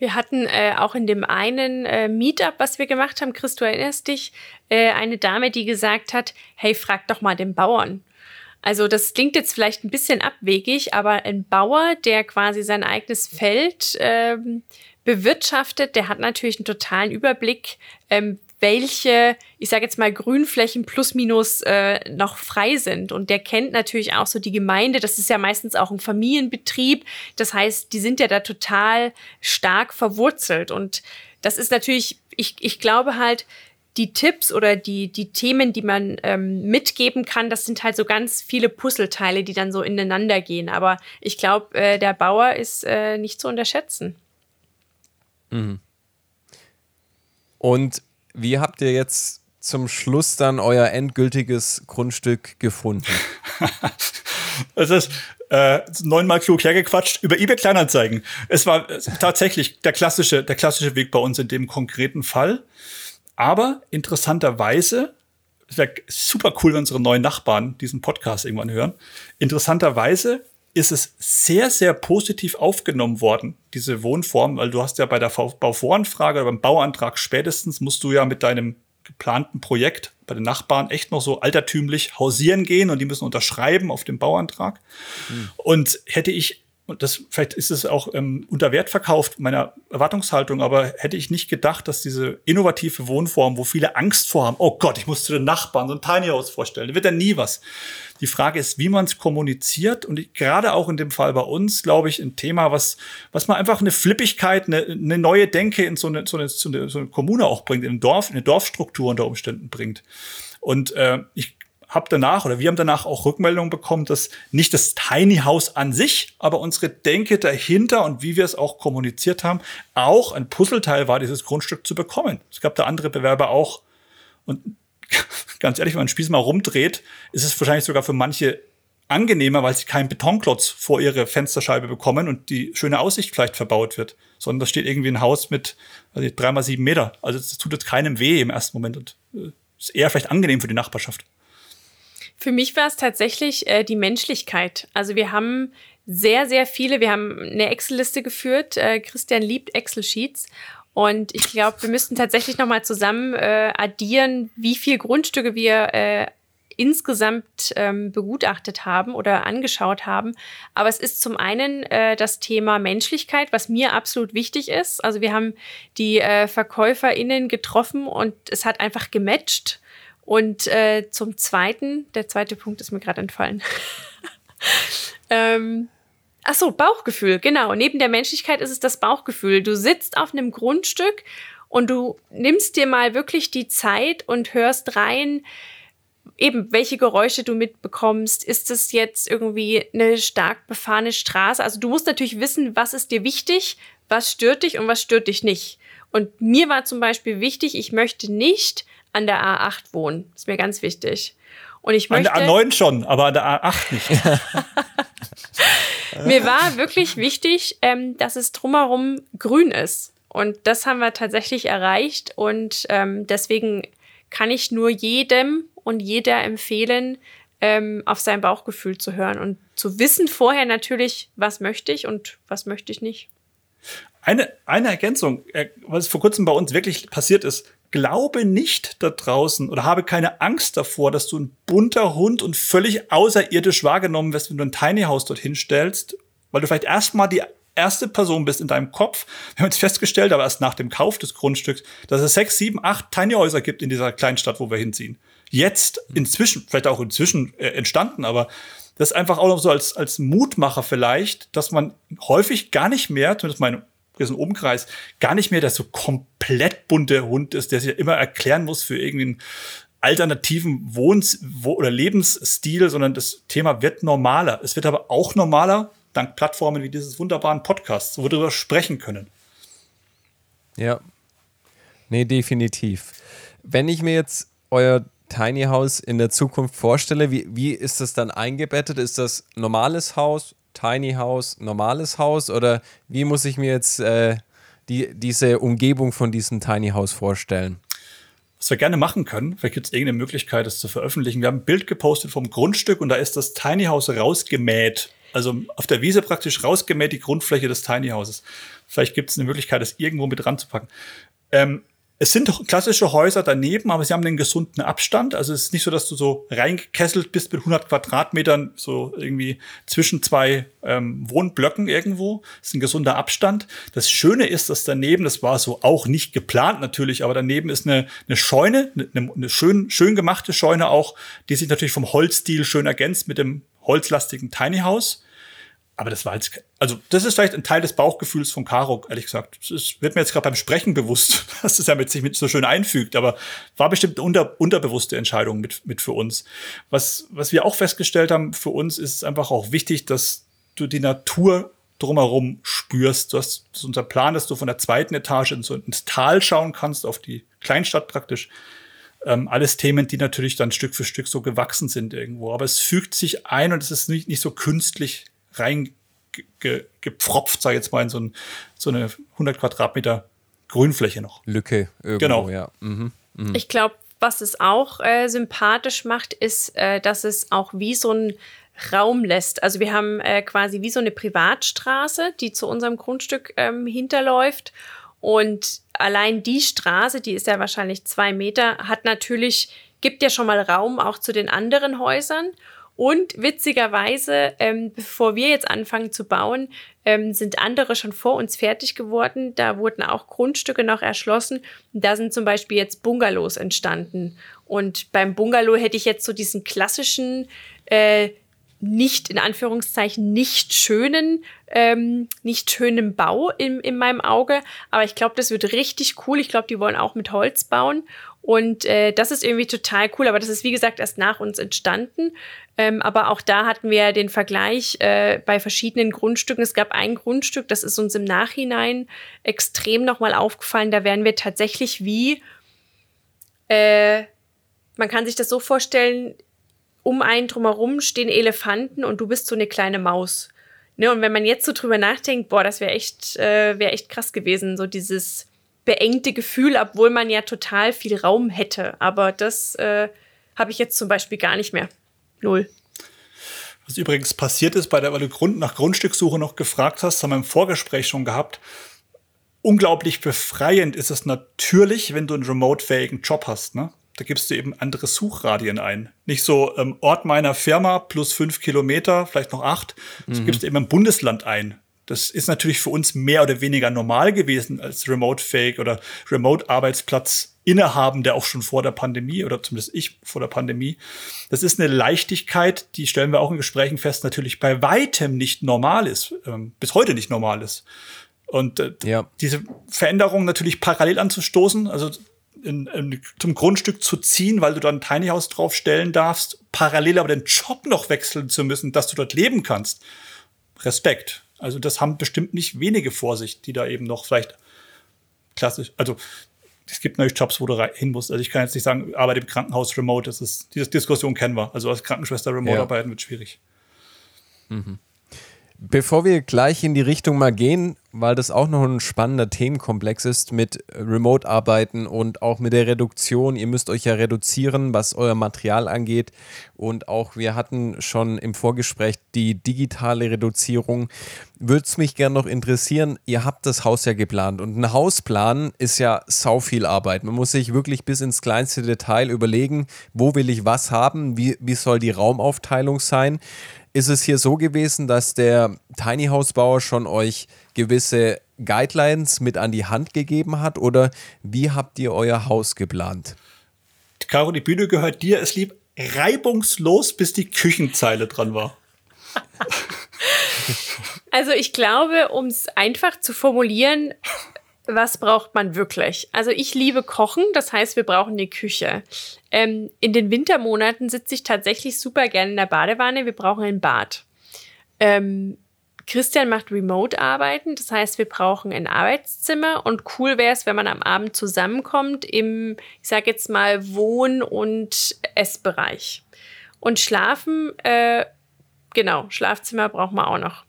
Wir hatten äh, auch in dem einen äh, Meetup, was wir gemacht haben, Chris, du erinnerst dich, äh, eine Dame, die gesagt hat, hey, frag doch mal den Bauern. Also das klingt jetzt vielleicht ein bisschen abwegig, aber ein Bauer, der quasi sein eigenes Feld ähm, bewirtschaftet, der hat natürlich einen totalen Überblick, ähm, welche, ich sage jetzt mal, Grünflächen plus minus äh, noch frei sind. Und der kennt natürlich auch so die Gemeinde. Das ist ja meistens auch ein Familienbetrieb. Das heißt, die sind ja da total stark verwurzelt. Und das ist natürlich, ich, ich glaube halt, die Tipps oder die, die Themen, die man ähm, mitgeben kann, das sind halt so ganz viele Puzzleteile, die dann so ineinander gehen. Aber ich glaube, äh, der Bauer ist äh, nicht zu unterschätzen. Mhm. Und wie habt ihr jetzt zum Schluss dann euer endgültiges Grundstück gefunden? es ist äh, neunmal klug hergequatscht über eBay Kleinanzeigen. Es war tatsächlich der klassische, der klassische Weg bei uns in dem konkreten Fall. Aber interessanterweise, es wäre super cool, wenn unsere neuen Nachbarn diesen Podcast irgendwann hören. Interessanterweise ist es sehr, sehr positiv aufgenommen worden, diese Wohnform, weil du hast ja bei der Bauvoranfrage oder beim Bauantrag spätestens musst du ja mit deinem geplanten Projekt bei den Nachbarn echt noch so altertümlich hausieren gehen und die müssen unterschreiben auf dem Bauantrag. Mhm. Und hätte ich und das vielleicht ist es auch ähm, unter Wert verkauft, meiner Erwartungshaltung, aber hätte ich nicht gedacht, dass diese innovative Wohnform, wo viele Angst vor haben, oh Gott, ich muss zu den Nachbarn so ein Tiny House vorstellen, da wird ja nie was. Die Frage ist, wie man es kommuniziert und ich, gerade auch in dem Fall bei uns, glaube ich, ein Thema, was, was man einfach eine Flippigkeit, eine, eine neue Denke in so eine, so, eine, so, eine, Kommune auch bringt, in ein Dorf, in eine Dorfstruktur unter Umständen bringt. Und äh, ich habe danach oder wir haben danach auch Rückmeldungen bekommen, dass nicht das Tiny House an sich, aber unsere Denke dahinter und wie wir es auch kommuniziert haben, auch ein Puzzleteil war, dieses Grundstück zu bekommen. Es gab da andere Bewerber auch. Und ganz ehrlich, wenn man den Spieß mal rumdreht, ist es wahrscheinlich sogar für manche angenehmer, weil sie keinen Betonklotz vor ihre Fensterscheibe bekommen und die schöne Aussicht vielleicht verbaut wird, sondern da steht irgendwie ein Haus mit also drei mal sieben Meter. Also das tut jetzt keinem weh im ersten Moment und äh, ist eher vielleicht angenehm für die Nachbarschaft. Für mich war es tatsächlich äh, die Menschlichkeit. Also wir haben sehr, sehr viele, wir haben eine Excel-Liste geführt. Äh, Christian liebt Excel-Sheets. Und ich glaube, wir müssten tatsächlich nochmal zusammen äh, addieren, wie viel Grundstücke wir äh, insgesamt ähm, begutachtet haben oder angeschaut haben. Aber es ist zum einen äh, das Thema Menschlichkeit, was mir absolut wichtig ist. Also wir haben die äh, VerkäuferInnen getroffen und es hat einfach gematcht. Und äh, zum Zweiten, der zweite Punkt ist mir gerade entfallen. ähm, ach so, Bauchgefühl, genau. Neben der Menschlichkeit ist es das Bauchgefühl. Du sitzt auf einem Grundstück und du nimmst dir mal wirklich die Zeit und hörst rein, eben welche Geräusche du mitbekommst. Ist es jetzt irgendwie eine stark befahrene Straße? Also du musst natürlich wissen, was ist dir wichtig, was stört dich und was stört dich nicht. Und mir war zum Beispiel wichtig, ich möchte nicht an der A8 wohnen. Ist mir ganz wichtig. Und ich möchte. An der A9 schon, aber an der A8 nicht. mir war wirklich wichtig, ähm, dass es drumherum grün ist. Und das haben wir tatsächlich erreicht. Und ähm, deswegen kann ich nur jedem und jeder empfehlen, ähm, auf sein Bauchgefühl zu hören und zu wissen vorher natürlich, was möchte ich und was möchte ich nicht. Eine, eine Ergänzung, äh, was vor kurzem bei uns wirklich passiert ist, glaube nicht da draußen oder habe keine Angst davor, dass du ein bunter Hund und völlig außerirdisch wahrgenommen wirst, wenn du ein Tiny House dorthin stellst, weil du vielleicht erstmal die erste Person bist in deinem Kopf. Wir haben jetzt festgestellt, aber erst nach dem Kauf des Grundstücks, dass es sechs, sieben, acht Tiny Häuser gibt in dieser Kleinstadt, wo wir hinziehen. Jetzt inzwischen, vielleicht auch inzwischen äh, entstanden, aber das ist einfach auch noch so als, als Mutmacher vielleicht, dass man häufig gar nicht mehr, zumindest mein diesen Umkreis, gar nicht mehr der so komplett bunte Hund ist, der sich ja immer erklären muss für irgendeinen alternativen Wohns- wo oder Lebensstil, sondern das Thema wird normaler. Es wird aber auch normaler, dank Plattformen wie dieses wunderbaren Podcasts, wo wir darüber sprechen können. Ja. Nee, definitiv. Wenn ich mir jetzt euer Tiny House in der Zukunft vorstelle, wie, wie ist das dann eingebettet? Ist das normales Haus, Tiny House, normales Haus oder wie muss ich mir jetzt äh, die, diese Umgebung von diesem Tiny House vorstellen? Was wir gerne machen können, vielleicht gibt es irgendeine Möglichkeit, das zu veröffentlichen. Wir haben ein Bild gepostet vom Grundstück und da ist das Tiny House rausgemäht. Also auf der Wiese praktisch rausgemäht die Grundfläche des Tiny Houses. Vielleicht gibt es eine Möglichkeit, das irgendwo mit ranzupacken. Ähm, es sind klassische Häuser daneben, aber sie haben einen gesunden Abstand. Also es ist nicht so, dass du so reingekesselt bist mit 100 Quadratmetern, so irgendwie zwischen zwei ähm, Wohnblöcken irgendwo. Es ist ein gesunder Abstand. Das Schöne ist, dass daneben, das war so auch nicht geplant natürlich, aber daneben ist eine, eine Scheune, eine, eine schön, schön gemachte Scheune auch, die sich natürlich vom Holzstil schön ergänzt mit dem holzlastigen Tiny House. Aber das war jetzt, also das ist vielleicht ein Teil des Bauchgefühls von Karo, ehrlich gesagt. Das wird mir jetzt gerade beim Sprechen bewusst, dass es ja mit sich mit so schön einfügt, aber war bestimmt eine unter, unterbewusste Entscheidung mit, mit für uns. Was, was wir auch festgestellt haben, für uns ist es einfach auch wichtig, dass du die Natur drumherum spürst. Du hast, das ist unser Plan, dass du von der zweiten Etage ins, ins Tal schauen kannst, auf die Kleinstadt praktisch. Ähm, alles Themen, die natürlich dann Stück für Stück so gewachsen sind irgendwo. Aber es fügt sich ein und es ist nicht, nicht so künstlich reingepfropft, sag ich jetzt mal, in so, ein, so eine 100 Quadratmeter Grünfläche noch. Lücke irgendwo, genau. ja. Mhm. Mhm. Ich glaube, was es auch äh, sympathisch macht, ist, äh, dass es auch wie so ein Raum lässt. Also wir haben äh, quasi wie so eine Privatstraße, die zu unserem Grundstück ähm, hinterläuft. Und allein die Straße, die ist ja wahrscheinlich zwei Meter, hat natürlich, gibt ja schon mal Raum auch zu den anderen Häusern. Und witzigerweise, ähm, bevor wir jetzt anfangen zu bauen, ähm, sind andere schon vor uns fertig geworden. Da wurden auch Grundstücke noch erschlossen. Da sind zum Beispiel jetzt Bungalows entstanden. Und beim Bungalow hätte ich jetzt so diesen klassischen, äh, nicht in Anführungszeichen nicht schönen, ähm, nicht schönen Bau in, in meinem Auge. Aber ich glaube, das wird richtig cool. Ich glaube, die wollen auch mit Holz bauen. Und äh, das ist irgendwie total cool, aber das ist wie gesagt erst nach uns entstanden. Ähm, aber auch da hatten wir den Vergleich äh, bei verschiedenen Grundstücken. Es gab ein Grundstück, das ist uns im Nachhinein extrem nochmal aufgefallen. Da wären wir tatsächlich wie, äh, man kann sich das so vorstellen, um einen drumherum stehen Elefanten und du bist so eine kleine Maus. Ne, und wenn man jetzt so drüber nachdenkt, boah, das wäre echt, äh, wäre echt krass gewesen, so dieses beengte Gefühl, obwohl man ja total viel Raum hätte. Aber das äh, habe ich jetzt zum Beispiel gar nicht mehr. Null. Was übrigens passiert ist, bei der, weil du Grund, nach Grundstückssuche noch gefragt hast, haben wir im Vorgespräch schon gehabt. Unglaublich befreiend ist es natürlich, wenn du einen remote-fähigen Job hast. Ne? Da gibst du eben andere Suchradien ein. Nicht so ähm, Ort meiner Firma plus fünf Kilometer, vielleicht noch acht. Das mhm. gibst du eben im Bundesland ein. Das ist natürlich für uns mehr oder weniger normal gewesen als Remote-Fake oder Remote-Arbeitsplatz innehaben, der auch schon vor der Pandemie oder zumindest ich vor der Pandemie. Das ist eine Leichtigkeit, die stellen wir auch in Gesprächen fest, natürlich bei weitem nicht normal ist, ähm, bis heute nicht normal ist. Und äh, ja. diese Veränderung natürlich parallel anzustoßen, also in, in, zum Grundstück zu ziehen, weil du dann ein Tiny House draufstellen darfst, parallel aber den Job noch wechseln zu müssen, dass du dort leben kannst. Respekt. Also das haben bestimmt nicht wenige vor sich, die da eben noch vielleicht klassisch, also es gibt natürlich Jobs, wo du hin musst. Also ich kann jetzt nicht sagen, arbeite im Krankenhaus remote. Das ist, diese Diskussion kennen wir. Also als Krankenschwester remote ja. arbeiten wird schwierig. Mhm. Bevor wir gleich in die Richtung mal gehen, weil das auch noch ein spannender Themenkomplex ist mit Remote-Arbeiten und auch mit der Reduktion. Ihr müsst euch ja reduzieren, was euer Material angeht. Und auch wir hatten schon im Vorgespräch die digitale Reduzierung. Würde es mich gerne noch interessieren, ihr habt das Haus ja geplant und ein Hausplan ist ja sau viel Arbeit. Man muss sich wirklich bis ins kleinste Detail überlegen, wo will ich was haben, wie, wie soll die Raumaufteilung sein. Ist es hier so gewesen, dass der Tiny House Bauer schon euch gewisse Guidelines mit an die Hand gegeben hat oder wie habt ihr euer Haus geplant? Caro, die Bühne gehört dir. Es lief reibungslos, bis die Küchenzeile dran war. Also ich glaube, um es einfach zu formulieren, was braucht man wirklich? Also ich liebe Kochen, das heißt, wir brauchen eine Küche. Ähm, in den Wintermonaten sitze ich tatsächlich super gerne in der Badewanne. Wir brauchen ein Bad. Ähm, Christian macht Remote-Arbeiten, das heißt, wir brauchen ein Arbeitszimmer und cool wäre es, wenn man am Abend zusammenkommt im, ich sage jetzt mal, Wohn- und Essbereich. Und schlafen, äh, genau, Schlafzimmer brauchen wir auch noch.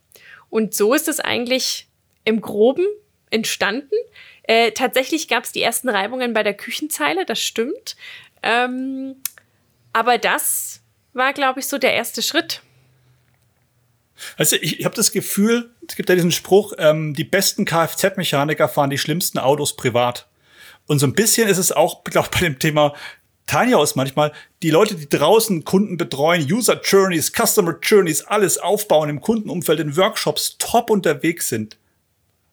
Und so ist es eigentlich im Groben entstanden. Äh, tatsächlich gab es die ersten Reibungen bei der Küchenzeile, das stimmt. Ähm, aber das war, glaube ich, so der erste Schritt. Also ich, ich habe das Gefühl, es gibt ja diesen Spruch, ähm, die besten Kfz-Mechaniker fahren die schlimmsten Autos privat. Und so ein bisschen ist es auch, glaube ich, bei dem Thema Tiny House manchmal, die Leute, die draußen Kunden betreuen, User Journeys, Customer Journeys, alles aufbauen im Kundenumfeld, in Workshops top unterwegs sind,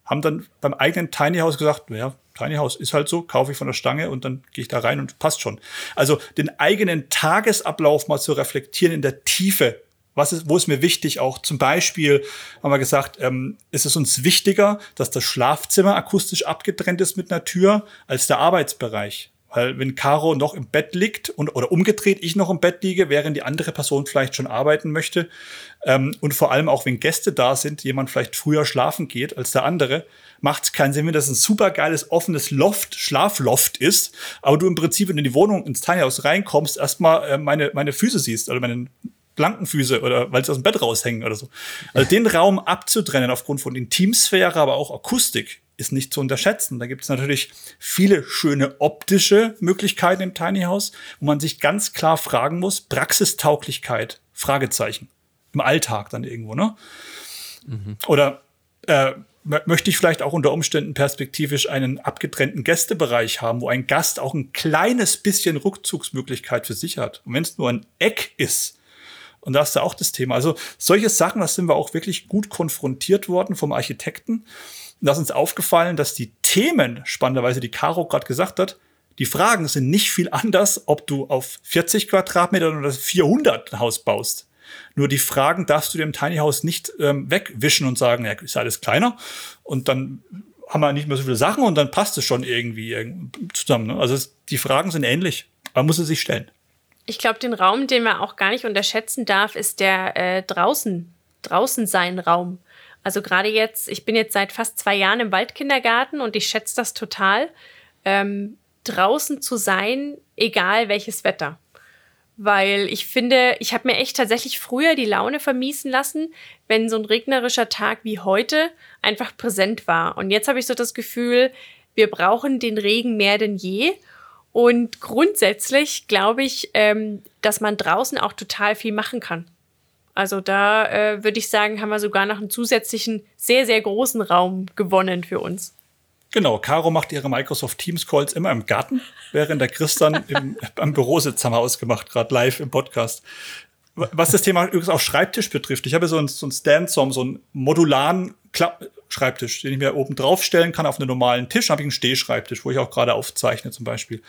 haben dann beim eigenen Tiny House gesagt, ja, Tiny House ist halt so, kaufe ich von der Stange und dann gehe ich da rein und passt schon. Also den eigenen Tagesablauf mal zu reflektieren in der Tiefe. Was ist, wo ist mir wichtig auch? Zum Beispiel haben wir gesagt, ähm, ist es uns wichtiger, dass das Schlafzimmer akustisch abgetrennt ist mit einer Tür als der Arbeitsbereich. Weil wenn Caro noch im Bett liegt und oder umgedreht ich noch im Bett liege, während die andere Person vielleicht schon arbeiten möchte ähm, und vor allem auch wenn Gäste da sind, jemand vielleicht früher schlafen geht als der andere, macht es keinen Sinn, wenn das ein super geiles offenes Loft, Schlafloft ist, aber du im Prinzip wenn du in die Wohnung ins Tiny House reinkommst, erstmal äh, meine meine Füße siehst oder meine blanken Füße oder weil sie aus dem Bett raushängen oder so. Also den Raum abzutrennen aufgrund von Intimsphäre, aber auch Akustik ist nicht zu unterschätzen. Da gibt es natürlich viele schöne optische Möglichkeiten im Tiny House, wo man sich ganz klar fragen muss, Praxistauglichkeit, Fragezeichen. Im Alltag dann irgendwo, ne? Mhm. Oder äh, möchte ich vielleicht auch unter Umständen perspektivisch einen abgetrennten Gästebereich haben, wo ein Gast auch ein kleines bisschen Rückzugsmöglichkeit für sich hat. Und wenn es nur ein Eck ist, und da ist da auch das Thema. Also solche Sachen, das sind wir auch wirklich gut konfrontiert worden vom Architekten. Und da ist uns aufgefallen, dass die Themen, spannenderweise, die Caro gerade gesagt hat, die Fragen sind nicht viel anders, ob du auf 40 Quadratmetern oder 400 ein Haus baust. Nur die Fragen darfst du dem Tiny House nicht ähm, wegwischen und sagen, ja, ist alles kleiner. Und dann haben wir nicht mehr so viele Sachen und dann passt es schon irgendwie zusammen. Ne? Also es, die Fragen sind ähnlich. Man muss sie sich stellen. Ich glaube, den Raum, den man auch gar nicht unterschätzen darf, ist der äh, draußen, draußen sein Raum. Also gerade jetzt, ich bin jetzt seit fast zwei Jahren im Waldkindergarten und ich schätze das total, ähm, draußen zu sein, egal welches Wetter. Weil ich finde, ich habe mir echt tatsächlich früher die Laune vermiesen lassen, wenn so ein regnerischer Tag wie heute einfach präsent war. Und jetzt habe ich so das Gefühl, wir brauchen den Regen mehr denn je. Und grundsätzlich glaube ich, ähm, dass man draußen auch total viel machen kann. Also da äh, würde ich sagen, haben wir sogar noch einen zusätzlichen, sehr, sehr großen Raum gewonnen für uns. Genau, Caro macht ihre Microsoft Teams Calls immer im Garten, während der Chris dann im, am Bürositz haben wir ausgemacht, gerade live im Podcast. Was das Thema übrigens auch Schreibtisch betrifft, ich habe so einen, so einen Stand-Som, so einen modularen Klapp Schreibtisch, den ich mir oben drauf stellen kann auf einen normalen Tisch. Dann habe ich einen Stehschreibtisch, wo ich auch gerade aufzeichne zum Beispiel.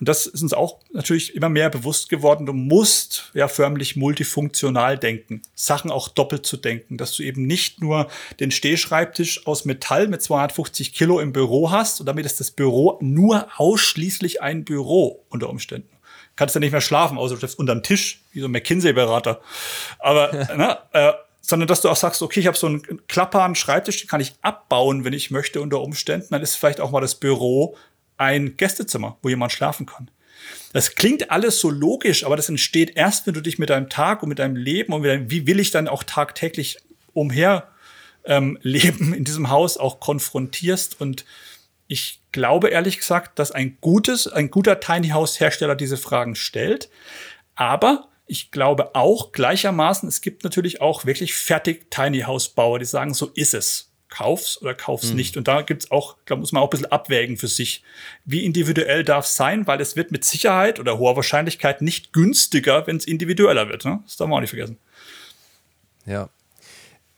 Und das ist uns auch natürlich immer mehr bewusst geworden. Du musst ja förmlich multifunktional denken, Sachen auch doppelt zu denken, dass du eben nicht nur den Stehschreibtisch aus Metall mit 250 Kilo im Büro hast und damit ist das Büro nur ausschließlich ein Büro unter Umständen kannst du nicht mehr schlafen, außer du schläfst unterm Tisch, wie so ein McKinsey-Berater. Aber ne, äh, sondern dass du auch sagst, okay, ich habe so einen klappbaren Schreibtisch, den kann ich abbauen, wenn ich möchte unter Umständen. Dann ist vielleicht auch mal das Büro ein Gästezimmer, wo jemand schlafen kann. Das klingt alles so logisch, aber das entsteht erst, wenn du dich mit deinem Tag und mit deinem Leben und mit deinem, wie will ich dann auch tagtäglich umher ähm, leben in diesem Haus auch konfrontierst. Und ich glaube ehrlich gesagt, dass ein gutes, ein guter Tiny House Hersteller diese Fragen stellt. Aber ich glaube auch gleichermaßen, es gibt natürlich auch wirklich fertig Tiny House Bauer, die sagen, so ist es. Kauf's oder kauf's mhm. nicht. Und da gibt's auch, da muss man auch ein bisschen abwägen für sich. Wie individuell darf es sein, weil es wird mit Sicherheit oder hoher Wahrscheinlichkeit nicht günstiger, wenn es individueller wird. Ne? Das darf man auch nicht vergessen. Ja.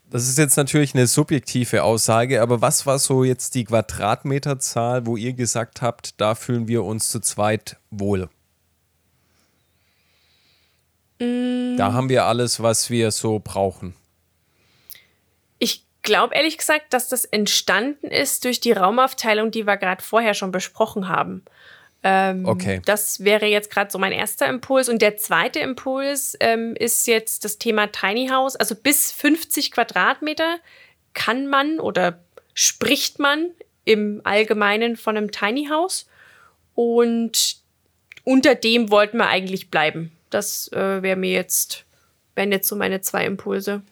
Das ist jetzt natürlich eine subjektive Aussage, aber was war so jetzt die Quadratmeterzahl, wo ihr gesagt habt, da fühlen wir uns zu zweit wohl? Mm. Da haben wir alles, was wir so brauchen. Ich glaube ehrlich gesagt, dass das entstanden ist durch die Raumaufteilung, die wir gerade vorher schon besprochen haben. Ähm, okay. Das wäre jetzt gerade so mein erster Impuls. Und der zweite Impuls ähm, ist jetzt das Thema Tiny House. Also bis 50 Quadratmeter kann man oder spricht man im Allgemeinen von einem Tiny House. Und unter dem wollten wir eigentlich bleiben. Das äh, wäre mir jetzt, wären jetzt so meine zwei Impulse.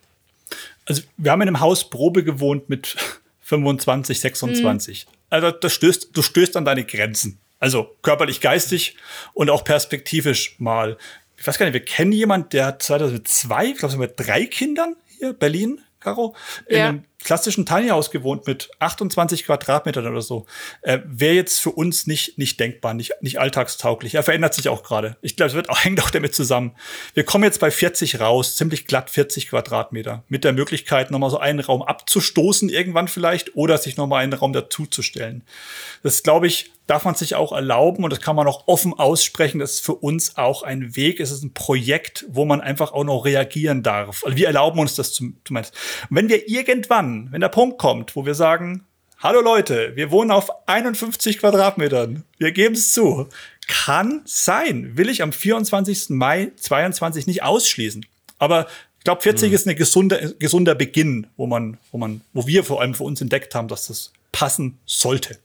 Also wir haben in einem Haus Probe gewohnt mit 25, 26. Mhm. Also das stößt, du stößt an deine Grenzen. Also körperlich, geistig und auch perspektivisch mal. Ich weiß gar nicht, wir kennen jemanden, der 2002, ich glaube, mit drei Kindern hier, Berlin, Caro, in ja. einem klassischen Tiny House gewohnt mit 28 Quadratmetern oder so. Äh, Wäre jetzt für uns nicht, nicht denkbar, nicht, nicht alltagstauglich. Er verändert sich auch gerade. Ich glaube, es wird auch, hängt auch damit zusammen. Wir kommen jetzt bei 40 raus, ziemlich glatt 40 Quadratmeter. Mit der Möglichkeit, nochmal so einen Raum abzustoßen irgendwann vielleicht oder sich nochmal einen Raum dazuzustellen. Das, glaube ich, darf man sich auch erlauben und das kann man auch offen aussprechen. Das ist für uns auch ein Weg. Es ist ein Projekt, wo man einfach auch noch reagieren darf. Also wir erlauben uns das zumindest. Und wenn wir irgendwann wenn der Punkt kommt, wo wir sagen, hallo Leute, wir wohnen auf 51 Quadratmetern, wir geben es zu, kann sein, will ich am 24. Mai 22 nicht ausschließen. Aber ich glaube, 40 mhm. ist ein gesunder, gesunder Beginn, wo man, wo man, wo wir vor allem für uns entdeckt haben, dass das passen sollte.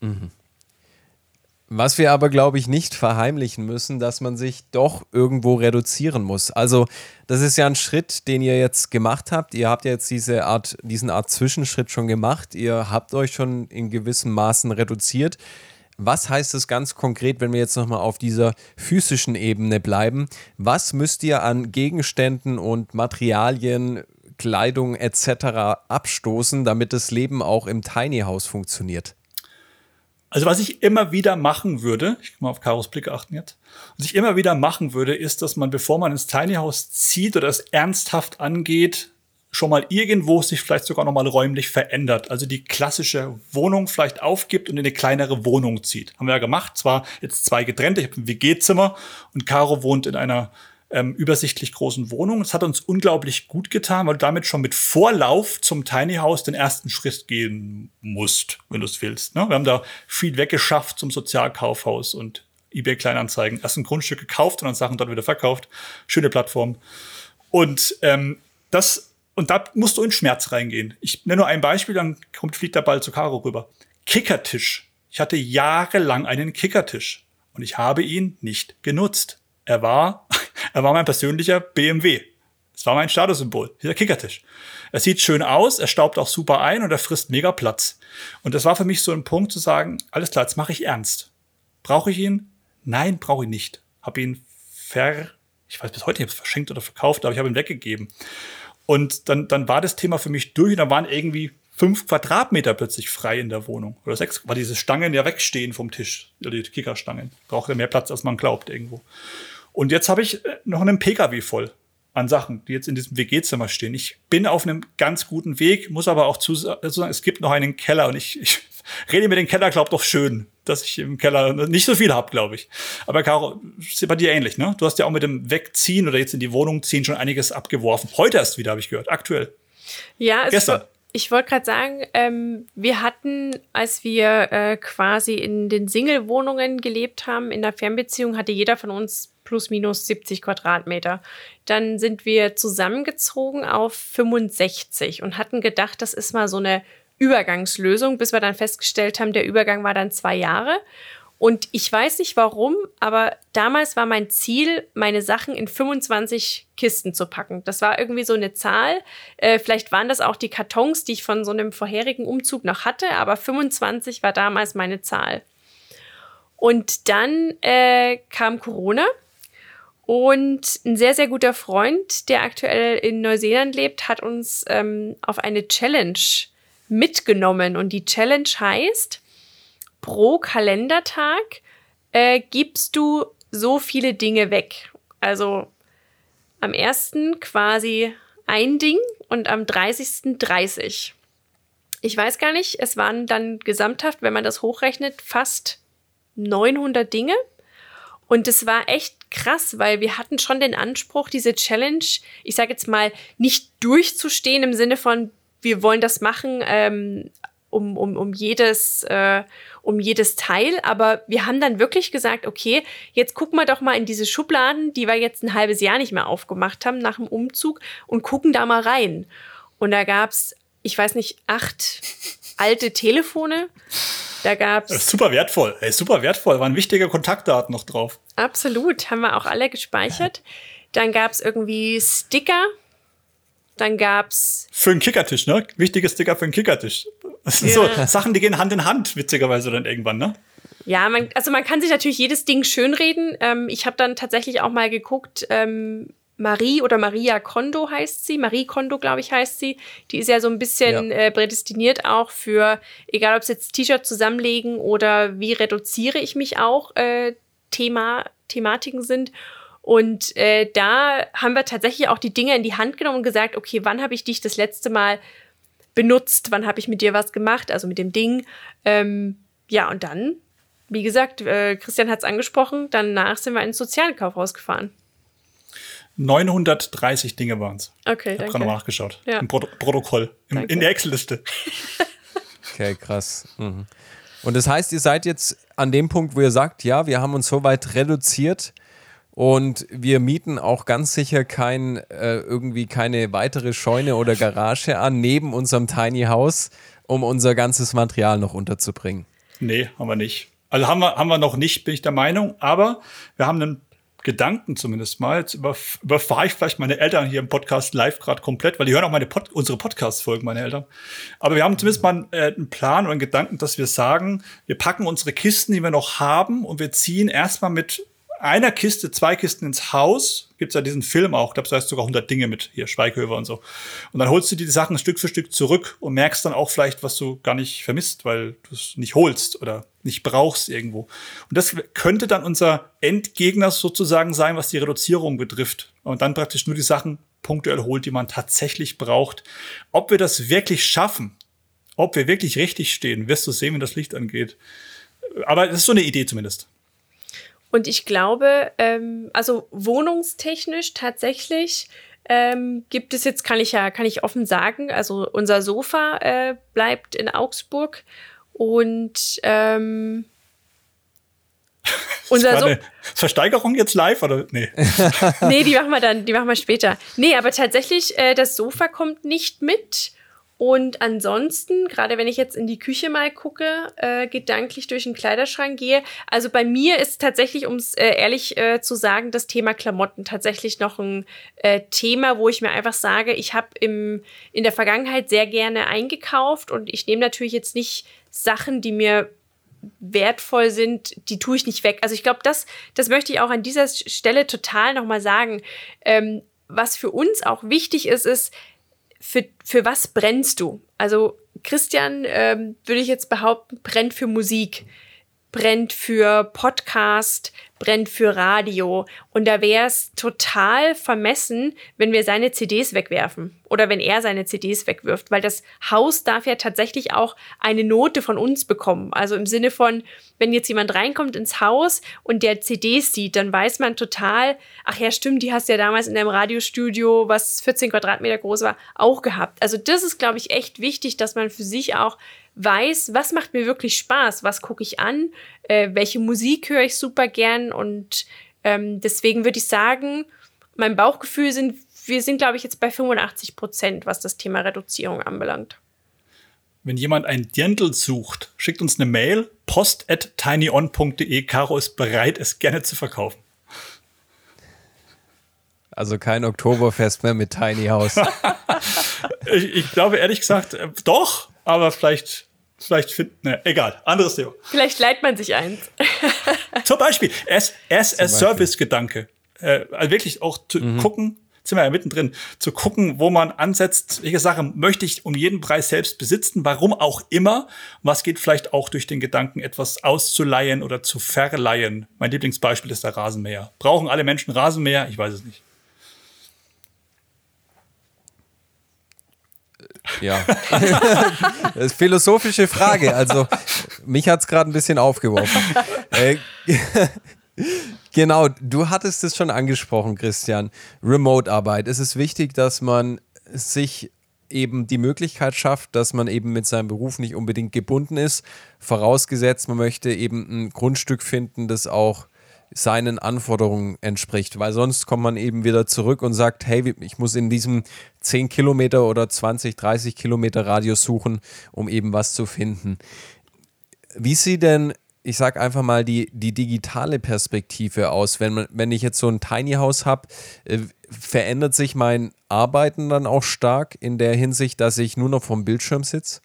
Mhm. Was wir aber, glaube ich, nicht verheimlichen müssen, dass man sich doch irgendwo reduzieren muss. Also, das ist ja ein Schritt, den ihr jetzt gemacht habt. Ihr habt jetzt diese Art, diesen Art Zwischenschritt schon gemacht. Ihr habt euch schon in gewissem Maßen reduziert. Was heißt das ganz konkret, wenn wir jetzt nochmal auf dieser physischen Ebene bleiben? Was müsst ihr an Gegenständen und Materialien, Kleidung etc. abstoßen, damit das Leben auch im Tiny House funktioniert? Also was ich immer wieder machen würde, ich kann mal auf Karos Blick achten jetzt, was ich immer wieder machen würde, ist, dass man, bevor man ins Tiny House zieht oder es ernsthaft angeht, schon mal irgendwo sich vielleicht sogar noch mal räumlich verändert. Also die klassische Wohnung vielleicht aufgibt und in eine kleinere Wohnung zieht. Haben wir ja gemacht. Zwar jetzt zwei getrennte, ich habe ein WG-Zimmer und Caro wohnt in einer ähm, übersichtlich großen Wohnung. Es hat uns unglaublich gut getan, weil du damit schon mit Vorlauf zum Tiny House den ersten Schritt gehen musst, wenn du es willst. Ne? Wir haben da viel weggeschafft zum Sozialkaufhaus und eBay Kleinanzeigen. Erst ein Grundstück gekauft und dann Sachen dort wieder verkauft. Schöne Plattform. Und ähm, das und da musst du in Schmerz reingehen. Ich nenne nur ein Beispiel, dann kommt fliegt der Ball zu Caro rüber. Kickertisch. Ich hatte jahrelang einen Kickertisch und ich habe ihn nicht genutzt. Er war er war mein persönlicher BMW. Es war mein Statussymbol, dieser Kickertisch. Er sieht schön aus, er staubt auch super ein und er frisst mega Platz. Und das war für mich so ein Punkt zu sagen, alles klar, jetzt mache ich ernst. Brauche ich ihn? Nein, brauche ich nicht. Habe ihn ver, ich weiß bis heute, ich habe es verschenkt oder verkauft, aber ich habe ihn weggegeben. Und dann, dann war das Thema für mich durch und da waren irgendwie fünf Quadratmeter plötzlich frei in der Wohnung. Oder sechs, weil diese Stangen ja wegstehen vom Tisch, die Kickerstangen. Braucht ja mehr Platz, als man glaubt irgendwo. Und jetzt habe ich äh, noch einen Pkw voll an Sachen, die jetzt in diesem WG-Zimmer stehen. Ich bin auf einem ganz guten Weg, muss aber auch sagen, es gibt noch einen Keller und ich, ich rede mir den Keller, glaub doch schön, dass ich im Keller nicht so viel habe, glaube ich. Aber Caro, ist bei dir ähnlich, ne? Du hast ja auch mit dem Wegziehen oder jetzt in die Wohnung ziehen schon einiges abgeworfen. Heute erst wieder, habe ich gehört, aktuell. Ja, es Gestern. Ich wollte gerade sagen, ähm, wir hatten, als wir äh, quasi in den Single-Wohnungen gelebt haben, in der Fernbeziehung, hatte jeder von uns plus minus 70 Quadratmeter. Dann sind wir zusammengezogen auf 65 und hatten gedacht, das ist mal so eine Übergangslösung, bis wir dann festgestellt haben, der Übergang war dann zwei Jahre. Und ich weiß nicht warum, aber damals war mein Ziel, meine Sachen in 25 Kisten zu packen. Das war irgendwie so eine Zahl. Äh, vielleicht waren das auch die Kartons, die ich von so einem vorherigen Umzug noch hatte, aber 25 war damals meine Zahl. Und dann äh, kam Corona und ein sehr, sehr guter Freund, der aktuell in Neuseeland lebt, hat uns ähm, auf eine Challenge mitgenommen. Und die Challenge heißt, pro Kalendertag äh, gibst du so viele Dinge weg. Also am ersten quasi ein Ding und am 30. 30. Ich weiß gar nicht, es waren dann gesamthaft, wenn man das hochrechnet, fast 900 Dinge. Und es war echt krass, weil wir hatten schon den Anspruch, diese Challenge, ich sage jetzt mal, nicht durchzustehen im Sinne von, wir wollen das machen, ähm, um, um, um jedes, äh, um jedes Teil. Aber wir haben dann wirklich gesagt, okay, jetzt gucken wir doch mal in diese Schubladen, die wir jetzt ein halbes Jahr nicht mehr aufgemacht haben nach dem Umzug und gucken da mal rein. Und da gab's, ich weiß nicht, acht alte Telefone. Da gab's super wertvoll, ey, super wertvoll. Waren wichtige Kontaktdaten noch drauf. Absolut, haben wir auch alle gespeichert. Dann gab's irgendwie Sticker. Dann gab's für einen Kickertisch, ne? Wichtige Sticker für einen Kickertisch. Das sind ja. so Sachen, die gehen Hand in Hand, witzigerweise dann irgendwann, ne? Ja, man, also man kann sich natürlich jedes Ding schönreden. Ähm, ich habe dann tatsächlich auch mal geguckt, ähm, Marie oder Maria Kondo heißt sie, Marie Kondo, glaube ich, heißt sie. Die ist ja so ein bisschen ja. äh, prädestiniert auch für, egal ob es jetzt T-Shirt zusammenlegen oder wie reduziere ich mich auch, äh, Thema, Thematiken sind. Und äh, da haben wir tatsächlich auch die Dinge in die Hand genommen und gesagt, okay, wann habe ich dich das letzte Mal benutzt, wann habe ich mit dir was gemacht, also mit dem Ding. Ähm, ja, und dann, wie gesagt, äh, Christian hat es angesprochen, danach sind wir ins Sozialkaufhaus gefahren. 930 Dinge waren es. Okay, ich habe gerade nochmal nachgeschaut. Ja. Im Pro Protokoll, im, in der Excel-Liste. okay, krass. Mhm. Und das heißt, ihr seid jetzt an dem Punkt, wo ihr sagt, ja, wir haben uns so weit reduziert, und wir mieten auch ganz sicher kein, äh, irgendwie keine weitere Scheune oder Garage an, neben unserem Tiny House, um unser ganzes Material noch unterzubringen. Nee, haben wir nicht. Also haben wir, haben wir noch nicht, bin ich der Meinung. Aber wir haben einen Gedanken zumindest mal. Jetzt überfahre ich vielleicht meine Eltern hier im Podcast live gerade komplett, weil die hören auch meine Pod unsere Podcast-Folgen, meine Eltern. Aber wir haben zumindest mal einen, äh, einen Plan oder einen Gedanken, dass wir sagen, wir packen unsere Kisten, die wir noch haben, und wir ziehen erstmal mit einer Kiste, zwei Kisten ins Haus, gibt's ja diesen Film auch, ich glaube, da heißt sogar 100 Dinge mit, hier, Schweighöfer und so. Und dann holst du die Sachen Stück für Stück zurück und merkst dann auch vielleicht, was du gar nicht vermisst, weil du es nicht holst oder nicht brauchst irgendwo. Und das könnte dann unser Endgegner sozusagen sein, was die Reduzierung betrifft. Und dann praktisch nur die Sachen punktuell holt, die man tatsächlich braucht. Ob wir das wirklich schaffen, ob wir wirklich richtig stehen, wirst du sehen, wenn das Licht angeht. Aber das ist so eine Idee zumindest. Und ich glaube, ähm, also wohnungstechnisch tatsächlich ähm, gibt es jetzt, kann ich ja, kann ich offen sagen, also unser Sofa äh, bleibt in Augsburg und ähm, unser so Versteigerung jetzt live oder nee? nee, die machen wir dann, die machen wir später. Nee, aber tatsächlich, äh, das Sofa kommt nicht mit. Und ansonsten, gerade wenn ich jetzt in die Küche mal gucke, äh, gedanklich durch den Kleiderschrank gehe, also bei mir ist tatsächlich, um es äh, ehrlich äh, zu sagen, das Thema Klamotten tatsächlich noch ein äh, Thema, wo ich mir einfach sage, ich habe in der Vergangenheit sehr gerne eingekauft und ich nehme natürlich jetzt nicht Sachen, die mir wertvoll sind, die tue ich nicht weg. Also ich glaube, das, das möchte ich auch an dieser Stelle total nochmal sagen. Ähm, was für uns auch wichtig ist, ist, für, für was brennst du? Also Christian, ähm, würde ich jetzt behaupten, brennt für Musik, brennt für Podcast, brennt für Radio. Und da wäre es total vermessen, wenn wir seine CDs wegwerfen oder wenn er seine CDs wegwirft, weil das Haus darf ja tatsächlich auch eine Note von uns bekommen. Also im Sinne von, wenn jetzt jemand reinkommt ins Haus und der CDs sieht, dann weiß man total, ach ja, stimmt, die hast du ja damals in deinem Radiostudio, was 14 Quadratmeter groß war, auch gehabt. Also das ist, glaube ich, echt wichtig, dass man für sich auch weiß, was macht mir wirklich Spaß, was gucke ich an, äh, welche Musik höre ich super gern und ähm, deswegen würde ich sagen, mein Bauchgefühl sind, wir sind, glaube ich, jetzt bei 85 Prozent, was das Thema Reduzierung anbelangt. Wenn jemand ein Dirndl sucht, schickt uns eine Mail, post at tinyon.de. Caro ist bereit, es gerne zu verkaufen. Also kein Oktoberfest mehr mit Tiny House. ich, ich, glaube ehrlich gesagt, äh, doch, aber vielleicht, vielleicht finden, ne, egal, anderes Thema. Vielleicht leiht man sich eins. Zum Beispiel, as, as a Service-Gedanke. Äh, also wirklich auch zu mhm. gucken, sind wir ja mittendrin, zu gucken, wo man ansetzt, welche Sache möchte ich um jeden Preis selbst besitzen, warum auch immer. Was geht vielleicht auch durch den Gedanken, etwas auszuleihen oder zu verleihen. Mein Lieblingsbeispiel ist der Rasenmäher. Brauchen alle Menschen Rasenmäher? Ich weiß es nicht. Ja. das ist philosophische Frage. Also, mich hat es gerade ein bisschen aufgeworfen. Äh, genau, du hattest es schon angesprochen, Christian. Remote-Arbeit. Es ist wichtig, dass man sich eben die Möglichkeit schafft, dass man eben mit seinem Beruf nicht unbedingt gebunden ist. Vorausgesetzt, man möchte eben ein Grundstück finden, das auch seinen Anforderungen entspricht, weil sonst kommt man eben wieder zurück und sagt, hey, ich muss in diesem 10 Kilometer oder 20, 30 Kilometer Radius suchen, um eben was zu finden. Wie sieht denn, ich sag einfach mal, die, die digitale Perspektive aus? Wenn, wenn ich jetzt so ein Tiny House habe, äh, verändert sich mein Arbeiten dann auch stark in der Hinsicht, dass ich nur noch vom Bildschirm sitze?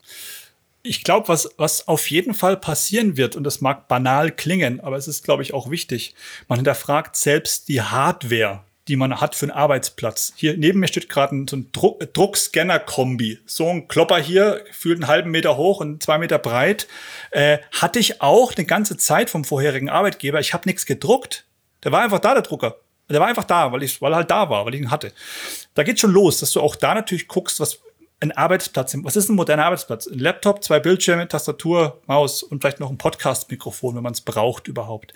ich glaube, was, was auf jeden Fall passieren wird, und das mag banal klingen, aber es ist, glaube ich, auch wichtig, man hinterfragt selbst die Hardware, die man hat für einen Arbeitsplatz. Hier neben mir steht gerade so ein Druck, Druckscanner-Kombi. So ein Klopper hier, gefühlt einen halben Meter hoch und zwei Meter breit. Äh, hatte ich auch eine ganze Zeit vom vorherigen Arbeitgeber. Ich habe nichts gedruckt. Der war einfach da, der Drucker. Der war einfach da, weil, ich, weil er halt da war, weil ich ihn hatte. Da geht schon los, dass du auch da natürlich guckst, was ein Arbeitsplatz. Was ist ein moderner Arbeitsplatz? Ein Laptop, zwei Bildschirme, Tastatur, Maus und vielleicht noch ein Podcast-Mikrofon, wenn man es braucht überhaupt.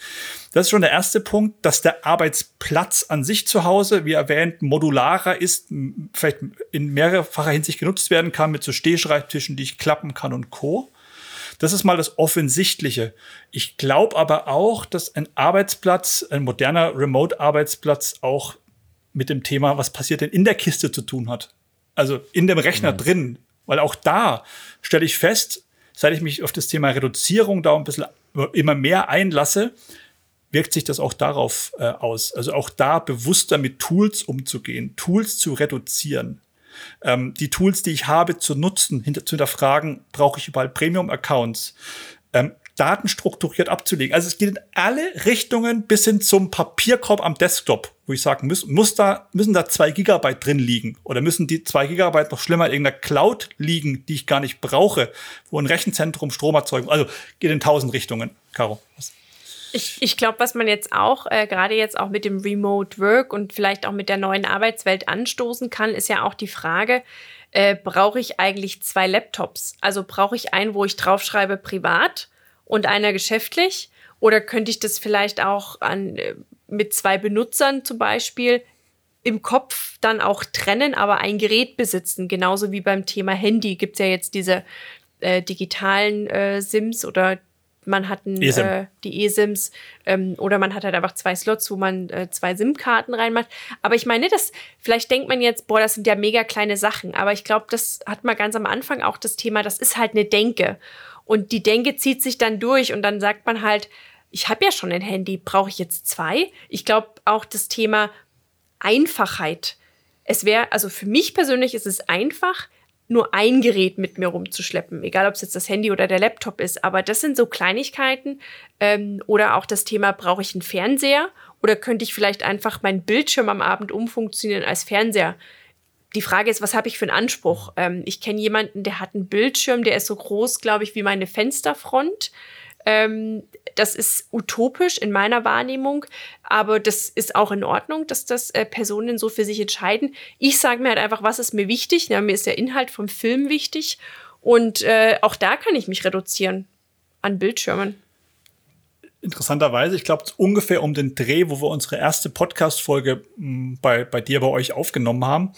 Das ist schon der erste Punkt, dass der Arbeitsplatz an sich zu Hause, wie erwähnt, modularer ist, vielleicht in mehrfacher Hinsicht genutzt werden kann mit so Stehschreibtischen, die ich klappen kann und Co. Das ist mal das Offensichtliche. Ich glaube aber auch, dass ein Arbeitsplatz, ein moderner Remote-Arbeitsplatz auch mit dem Thema, was passiert denn in der Kiste zu tun hat also in dem Rechner mhm. drin. Weil auch da stelle ich fest, seit ich mich auf das Thema Reduzierung da ein bisschen immer mehr einlasse, wirkt sich das auch darauf äh, aus. Also auch da bewusster mit Tools umzugehen, Tools zu reduzieren. Ähm, die Tools, die ich habe, zu nutzen, hinter, zu hinterfragen, brauche ich überall Premium-Accounts. Ähm, Daten strukturiert abzulegen. Also es geht in alle Richtungen bis hin zum Papierkorb am Desktop, wo ich sage, muss, muss da, müssen da zwei Gigabyte drin liegen oder müssen die zwei Gigabyte noch schlimmer in irgendeiner Cloud liegen, die ich gar nicht brauche, wo ein Rechenzentrum Strom erzeugt. Also geht in tausend Richtungen. Caro. Ich, ich glaube, was man jetzt auch, äh, gerade jetzt auch mit dem Remote Work und vielleicht auch mit der neuen Arbeitswelt anstoßen kann, ist ja auch die Frage, äh, brauche ich eigentlich zwei Laptops? Also brauche ich einen, wo ich draufschreibe privat und einer geschäftlich? Oder könnte ich das vielleicht auch an, äh, mit zwei Benutzern zum Beispiel im Kopf dann auch trennen, aber ein Gerät besitzen? Genauso wie beim Thema Handy gibt es ja jetzt diese äh, digitalen äh, SIMs oder man hat ein, eSIM. äh, die eSIMs ähm, oder man hat halt einfach zwei Slots, wo man äh, zwei SIM-Karten reinmacht. Aber ich meine, das, vielleicht denkt man jetzt, boah, das sind ja mega kleine Sachen. Aber ich glaube, das hat man ganz am Anfang auch das Thema, das ist halt eine Denke. Und die Denke zieht sich dann durch und dann sagt man halt, ich habe ja schon ein Handy, brauche ich jetzt zwei? Ich glaube auch das Thema Einfachheit. Es wäre, also für mich persönlich ist es einfach, nur ein Gerät mit mir rumzuschleppen, egal ob es jetzt das Handy oder der Laptop ist. Aber das sind so Kleinigkeiten. Ähm, oder auch das Thema, brauche ich einen Fernseher? Oder könnte ich vielleicht einfach meinen Bildschirm am Abend umfunktionieren als Fernseher? Die Frage ist, was habe ich für einen Anspruch? Ähm, ich kenne jemanden, der hat einen Bildschirm, der ist so groß, glaube ich, wie meine Fensterfront. Ähm, das ist utopisch in meiner Wahrnehmung, aber das ist auch in Ordnung, dass das äh, Personen so für sich entscheiden. Ich sage mir halt einfach, was ist mir wichtig. Ja, mir ist der Inhalt vom Film wichtig und äh, auch da kann ich mich reduzieren an Bildschirmen. Interessanterweise, ich glaube, ungefähr um den Dreh, wo wir unsere erste Podcast-Folge hm, bei, bei dir, bei euch aufgenommen haben,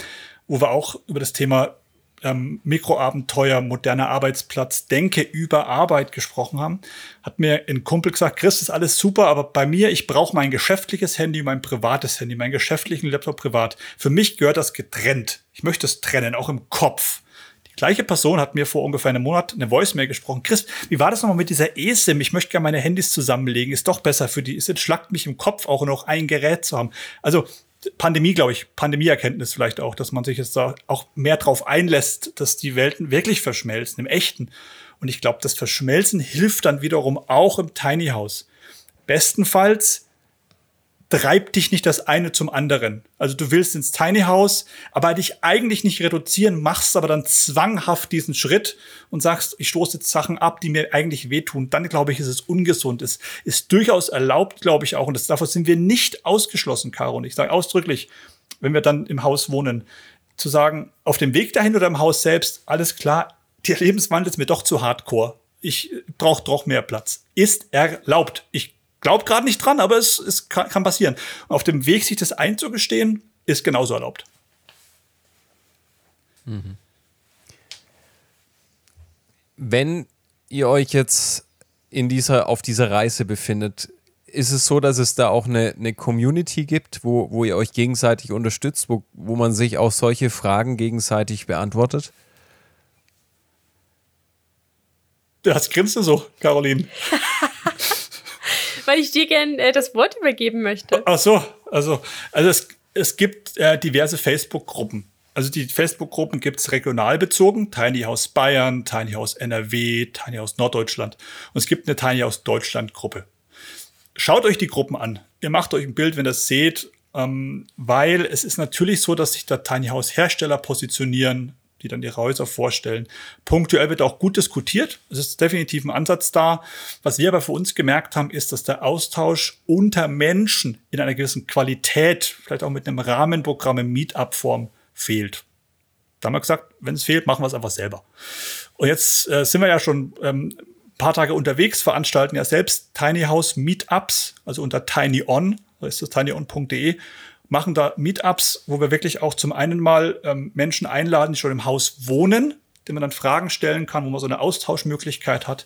wo wir auch über das Thema ähm, Mikroabenteuer, moderner Arbeitsplatz, Denke über Arbeit gesprochen haben, hat mir ein Kumpel gesagt, Chris, ist alles super, aber bei mir, ich brauche mein geschäftliches Handy, mein privates Handy, meinen geschäftlichen Laptop privat. Für mich gehört das getrennt. Ich möchte es trennen, auch im Kopf. Die gleiche Person hat mir vor ungefähr einem Monat eine Voicemail gesprochen. Chris, wie war das nochmal mit dieser eSIM? Ich möchte gerne meine Handys zusammenlegen. Ist doch besser für die. Es entschlackt mich im Kopf auch noch ein Gerät zu haben. Also Pandemie, glaube ich, Pandemieerkenntnis vielleicht auch, dass man sich jetzt da auch mehr drauf einlässt, dass die Welten wirklich verschmelzen, im Echten. Und ich glaube, das Verschmelzen hilft dann wiederum auch im Tiny House. Bestenfalls treibt dich nicht das eine zum anderen. Also du willst ins Tiny House, aber dich eigentlich nicht reduzieren, machst aber dann zwanghaft diesen Schritt und sagst, ich stoße jetzt Sachen ab, die mir eigentlich wehtun. Dann glaube ich, ist es ungesund. Es ist durchaus erlaubt, glaube ich auch. Und das, davor sind wir nicht ausgeschlossen, Caro. Und ich sage ausdrücklich, wenn wir dann im Haus wohnen, zu sagen, auf dem Weg dahin oder im Haus selbst, alles klar, der Lebenswandel ist mir doch zu hardcore. Ich brauche doch mehr Platz. Ist erlaubt. Ich Glaub gerade nicht dran, aber es, es kann, kann passieren. Und auf dem Weg, sich das einzugestehen, ist genauso erlaubt. Mhm. Wenn ihr euch jetzt in dieser, auf dieser Reise befindet, ist es so, dass es da auch eine, eine Community gibt, wo, wo ihr euch gegenseitig unterstützt, wo, wo man sich auch solche Fragen gegenseitig beantwortet? Das grinst du so, Caroline. weil ich dir gern äh, das Wort übergeben möchte. Ach so, also, also es, es gibt äh, diverse Facebook-Gruppen. Also die Facebook-Gruppen gibt es regional bezogen, Tiny House Bayern, Tiny House NRW, Tiny House Norddeutschland. Und es gibt eine Tiny House Deutschland-Gruppe. Schaut euch die Gruppen an. Ihr macht euch ein Bild, wenn ihr das seht, ähm, weil es ist natürlich so, dass sich da Tiny House Hersteller positionieren, die dann ihre Häuser vorstellen. Punktuell wird auch gut diskutiert. Es ist definitiv ein Ansatz da. Was wir aber für uns gemerkt haben, ist, dass der Austausch unter Menschen in einer gewissen Qualität, vielleicht auch mit einem Rahmenprogramm in Meetup-Form fehlt. Da haben wir gesagt, wenn es fehlt, machen wir es einfach selber. Und jetzt äh, sind wir ja schon ähm, ein paar Tage unterwegs, veranstalten ja selbst Tiny House Meetups, also unter tinyon, das ist das tinyon.de machen da Meetups, wo wir wirklich auch zum einen mal ähm, Menschen einladen, die schon im Haus wohnen, denen man dann Fragen stellen kann, wo man so eine Austauschmöglichkeit hat.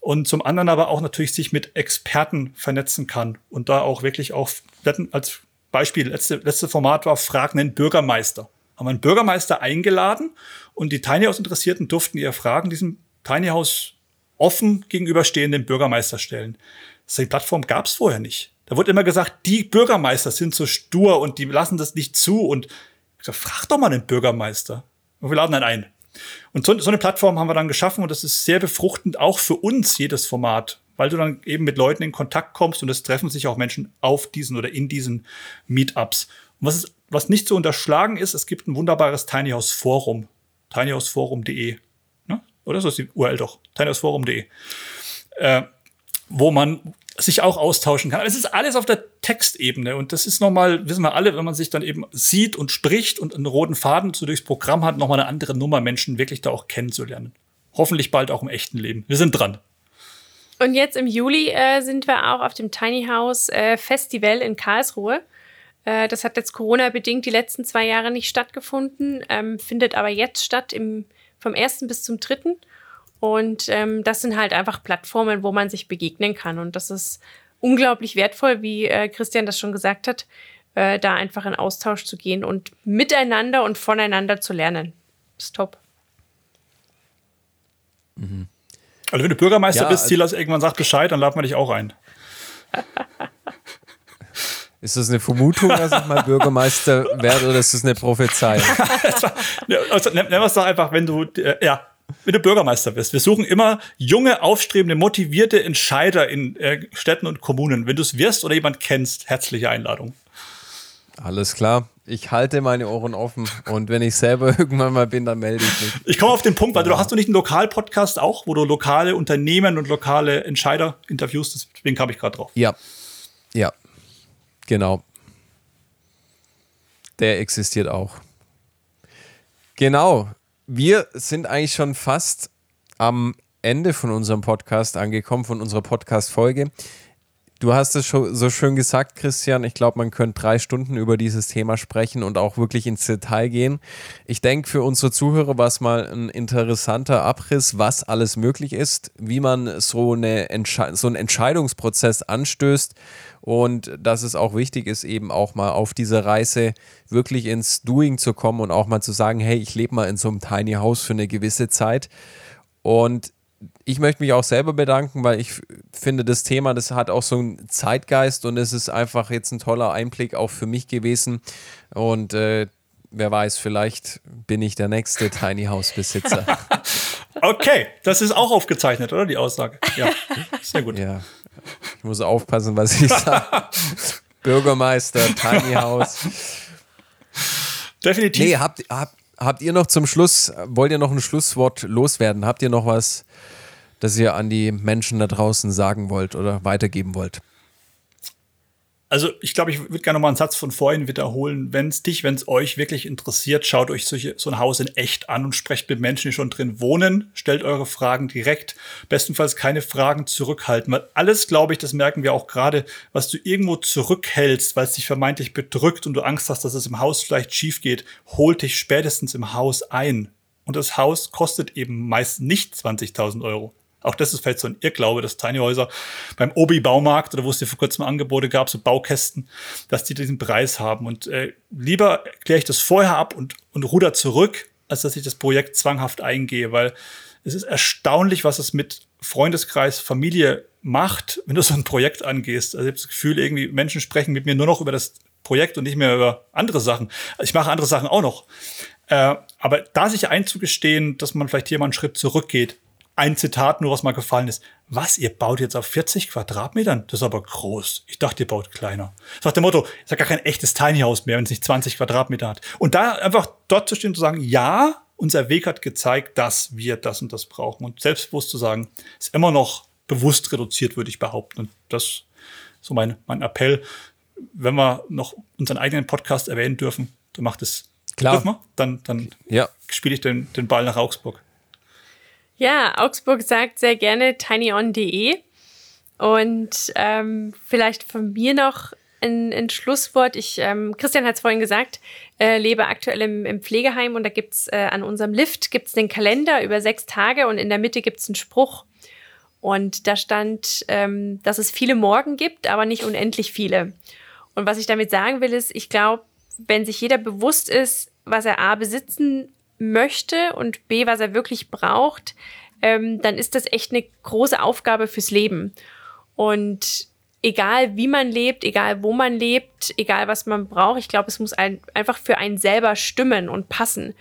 Und zum anderen aber auch natürlich sich mit Experten vernetzen kann und da auch wirklich auch, als Beispiel, letzte, letzte Format war Fragen den Bürgermeister. Haben wir einen Bürgermeister eingeladen und die Tiny House Interessierten durften ihre Fragen diesem Tiny House offen gegenüberstehenden Bürgermeister stellen. Die Plattform gab es vorher nicht. Da wird immer gesagt, die Bürgermeister sind so stur und die lassen das nicht zu. Und ich sag, frag doch mal den Bürgermeister. Und wir laden dann ein. Und so, so eine Plattform haben wir dann geschaffen und das ist sehr befruchtend auch für uns, jedes Format, weil du dann eben mit Leuten in Kontakt kommst und es treffen sich auch Menschen auf diesen oder in diesen Meetups. Und was, ist, was nicht zu unterschlagen ist, es gibt ein wunderbares Tiny House Forum, tinyhouseforum.de. Ne? Oder so ist die URL doch, tinyhouseforum.de. Äh, wo man sich auch austauschen kann. Aber es ist alles auf der Textebene und das ist nochmal, wissen wir alle, wenn man sich dann eben sieht und spricht und einen roten Faden so durchs Programm hat, nochmal eine andere Nummer, Menschen wirklich da auch kennenzulernen. Hoffentlich bald auch im echten Leben. Wir sind dran. Und jetzt im Juli äh, sind wir auch auf dem Tiny House äh, Festival in Karlsruhe. Äh, das hat jetzt Corona-bedingt die letzten zwei Jahre nicht stattgefunden, ähm, findet aber jetzt statt im, vom 1. bis zum 3. Und ähm, das sind halt einfach Plattformen, wo man sich begegnen kann. Und das ist unglaublich wertvoll, wie äh, Christian das schon gesagt hat, äh, da einfach in Austausch zu gehen und miteinander und voneinander zu lernen. Das ist top. Mhm. Also wenn du Bürgermeister ja, bist, Silas also irgendwann sagt Bescheid, dann laden wir dich auch ein. Ist das eine Vermutung, dass ich mal Bürgermeister werde oder ist das eine Prophezeiung? also, nennen wir es doch einfach, wenn du, äh, ja, wenn du Bürgermeister bist. Wir suchen immer junge, aufstrebende, motivierte Entscheider in äh, Städten und Kommunen. Wenn du es wirst oder jemand kennst, herzliche Einladung. Alles klar. Ich halte meine Ohren offen und wenn ich selber irgendwann mal bin, dann melde ich mich. Ich komme auf den Punkt, weil du hast du nicht einen Lokalpodcast auch, wo du lokale Unternehmen und lokale Entscheider interviewst? Deswegen kam ich gerade drauf. Ja, ja, genau. Der existiert auch. Genau. Wir sind eigentlich schon fast am Ende von unserem Podcast angekommen, von unserer Podcast-Folge. Du hast es so schön gesagt, Christian. Ich glaube, man könnte drei Stunden über dieses Thema sprechen und auch wirklich ins Detail gehen. Ich denke, für unsere Zuhörer war es mal ein interessanter Abriss, was alles möglich ist, wie man so, eine so einen Entscheidungsprozess anstößt und dass es auch wichtig ist, eben auch mal auf dieser Reise wirklich ins Doing zu kommen und auch mal zu sagen, hey, ich lebe mal in so einem Tiny House für eine gewisse Zeit. Und ich möchte mich auch selber bedanken, weil ich finde, das Thema, das hat auch so einen Zeitgeist und es ist einfach jetzt ein toller Einblick auch für mich gewesen. Und äh, wer weiß, vielleicht bin ich der nächste Tiny House Besitzer. okay, das ist auch aufgezeichnet, oder? Die Aussage. Ja, sehr gut. Ja, ich muss aufpassen, was ich sage. Bürgermeister, Tiny House. Definitiv. Nee, habt, habt, habt ihr noch zum Schluss, wollt ihr noch ein Schlusswort loswerden? Habt ihr noch was, das ihr an die Menschen da draußen sagen wollt oder weitergeben wollt? Also ich glaube, ich würde gerne noch mal einen Satz von vorhin wiederholen. Wenn es dich, wenn es euch wirklich interessiert, schaut euch solche, so ein Haus in echt an und sprecht mit Menschen, die schon drin wohnen. Stellt eure Fragen direkt. Bestenfalls keine Fragen zurückhalten, weil alles, glaube ich, das merken wir auch gerade, was du irgendwo zurückhältst, weil es dich vermeintlich bedrückt und du Angst hast, dass es im Haus vielleicht schief geht, holt dich spätestens im Haus ein. Und das Haus kostet eben meist nicht 20.000 Euro. Auch das ist vielleicht so ein Irrglaube, dass Tiny Häuser beim Obi-Baumarkt oder wo es dir vor kurzem Angebote gab, so Baukästen, dass die diesen Preis haben. Und äh, lieber kläre ich das vorher ab und, und ruder zurück, als dass ich das Projekt zwanghaft eingehe, weil es ist erstaunlich, was es mit Freundeskreis, Familie macht, wenn du so ein Projekt angehst. Also ich habe das Gefühl, irgendwie Menschen sprechen mit mir nur noch über das Projekt und nicht mehr über andere Sachen. Also ich mache andere Sachen auch noch. Äh, aber da sich einzugestehen, dass man vielleicht hier mal einen Schritt zurückgeht, ein Zitat nur, was mal gefallen ist. Was, ihr baut jetzt auf 40 Quadratmetern? Das ist aber groß. Ich dachte, ihr baut kleiner. Das war der Motto, ist ja gar kein echtes Tiny House mehr, wenn es nicht 20 Quadratmeter hat. Und da einfach dort zu stehen und zu sagen, ja, unser Weg hat gezeigt, dass wir das und das brauchen. Und selbstbewusst zu sagen, ist immer noch bewusst reduziert, würde ich behaupten. Und das ist so mein, mein Appell. Wenn wir noch unseren eigenen Podcast erwähnen dürfen, dann macht es Klar. Dürfen wir? Dann, dann ja. spiele ich den, den Ball nach Augsburg. Ja, Augsburg sagt sehr gerne tinyon.de. Und ähm, vielleicht von mir noch ein, ein Schlusswort. Ich, ähm, Christian hat es vorhin gesagt, äh, lebe aktuell im, im Pflegeheim und da gibt's äh, an unserem Lift gibt's den Kalender über sechs Tage und in der Mitte gibt's einen Spruch. Und da stand, ähm, dass es viele Morgen gibt, aber nicht unendlich viele. Und was ich damit sagen will, ist, ich glaube, wenn sich jeder bewusst ist, was er A besitzen möchte und B, was er wirklich braucht, ähm, dann ist das echt eine große Aufgabe fürs Leben. Und egal wie man lebt, egal wo man lebt, egal was man braucht, ich glaube, es muss ein, einfach für einen selber stimmen und passen.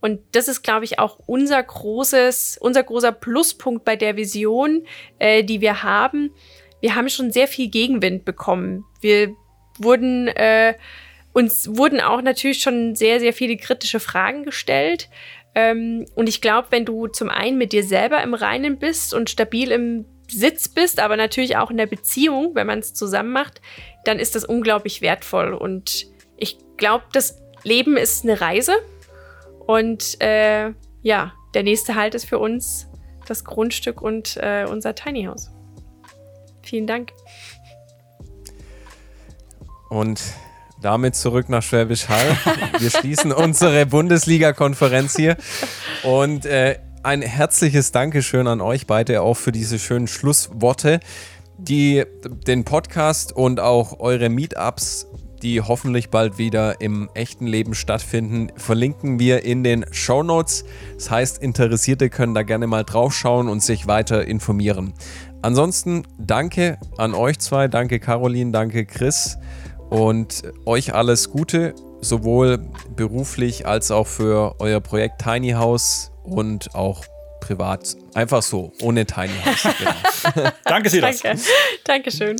Und das ist, glaube ich, auch unser großes, unser großer Pluspunkt bei der Vision, äh, die wir haben. Wir haben schon sehr viel Gegenwind bekommen. Wir wurden äh, uns wurden auch natürlich schon sehr, sehr viele kritische Fragen gestellt. Ähm, und ich glaube, wenn du zum einen mit dir selber im Reinen bist und stabil im Sitz bist, aber natürlich auch in der Beziehung, wenn man es zusammen macht, dann ist das unglaublich wertvoll. Und ich glaube, das Leben ist eine Reise. Und äh, ja, der nächste Halt ist für uns das Grundstück und äh, unser Tiny House. Vielen Dank. Und damit zurück nach Schwäbisch Hall. Wir schließen unsere Bundesliga-Konferenz hier. Und äh, ein herzliches Dankeschön an euch beide auch für diese schönen Schlussworte. Die, den Podcast und auch eure Meetups, die hoffentlich bald wieder im echten Leben stattfinden, verlinken wir in den Show Notes. Das heißt, Interessierte können da gerne mal draufschauen und sich weiter informieren. Ansonsten danke an euch zwei, danke Caroline, danke Chris. Und euch alles Gute, sowohl beruflich als auch für euer Projekt Tiny House und auch privat. Einfach so, ohne Tiny House. Danke, Sie Danke. Dankeschön.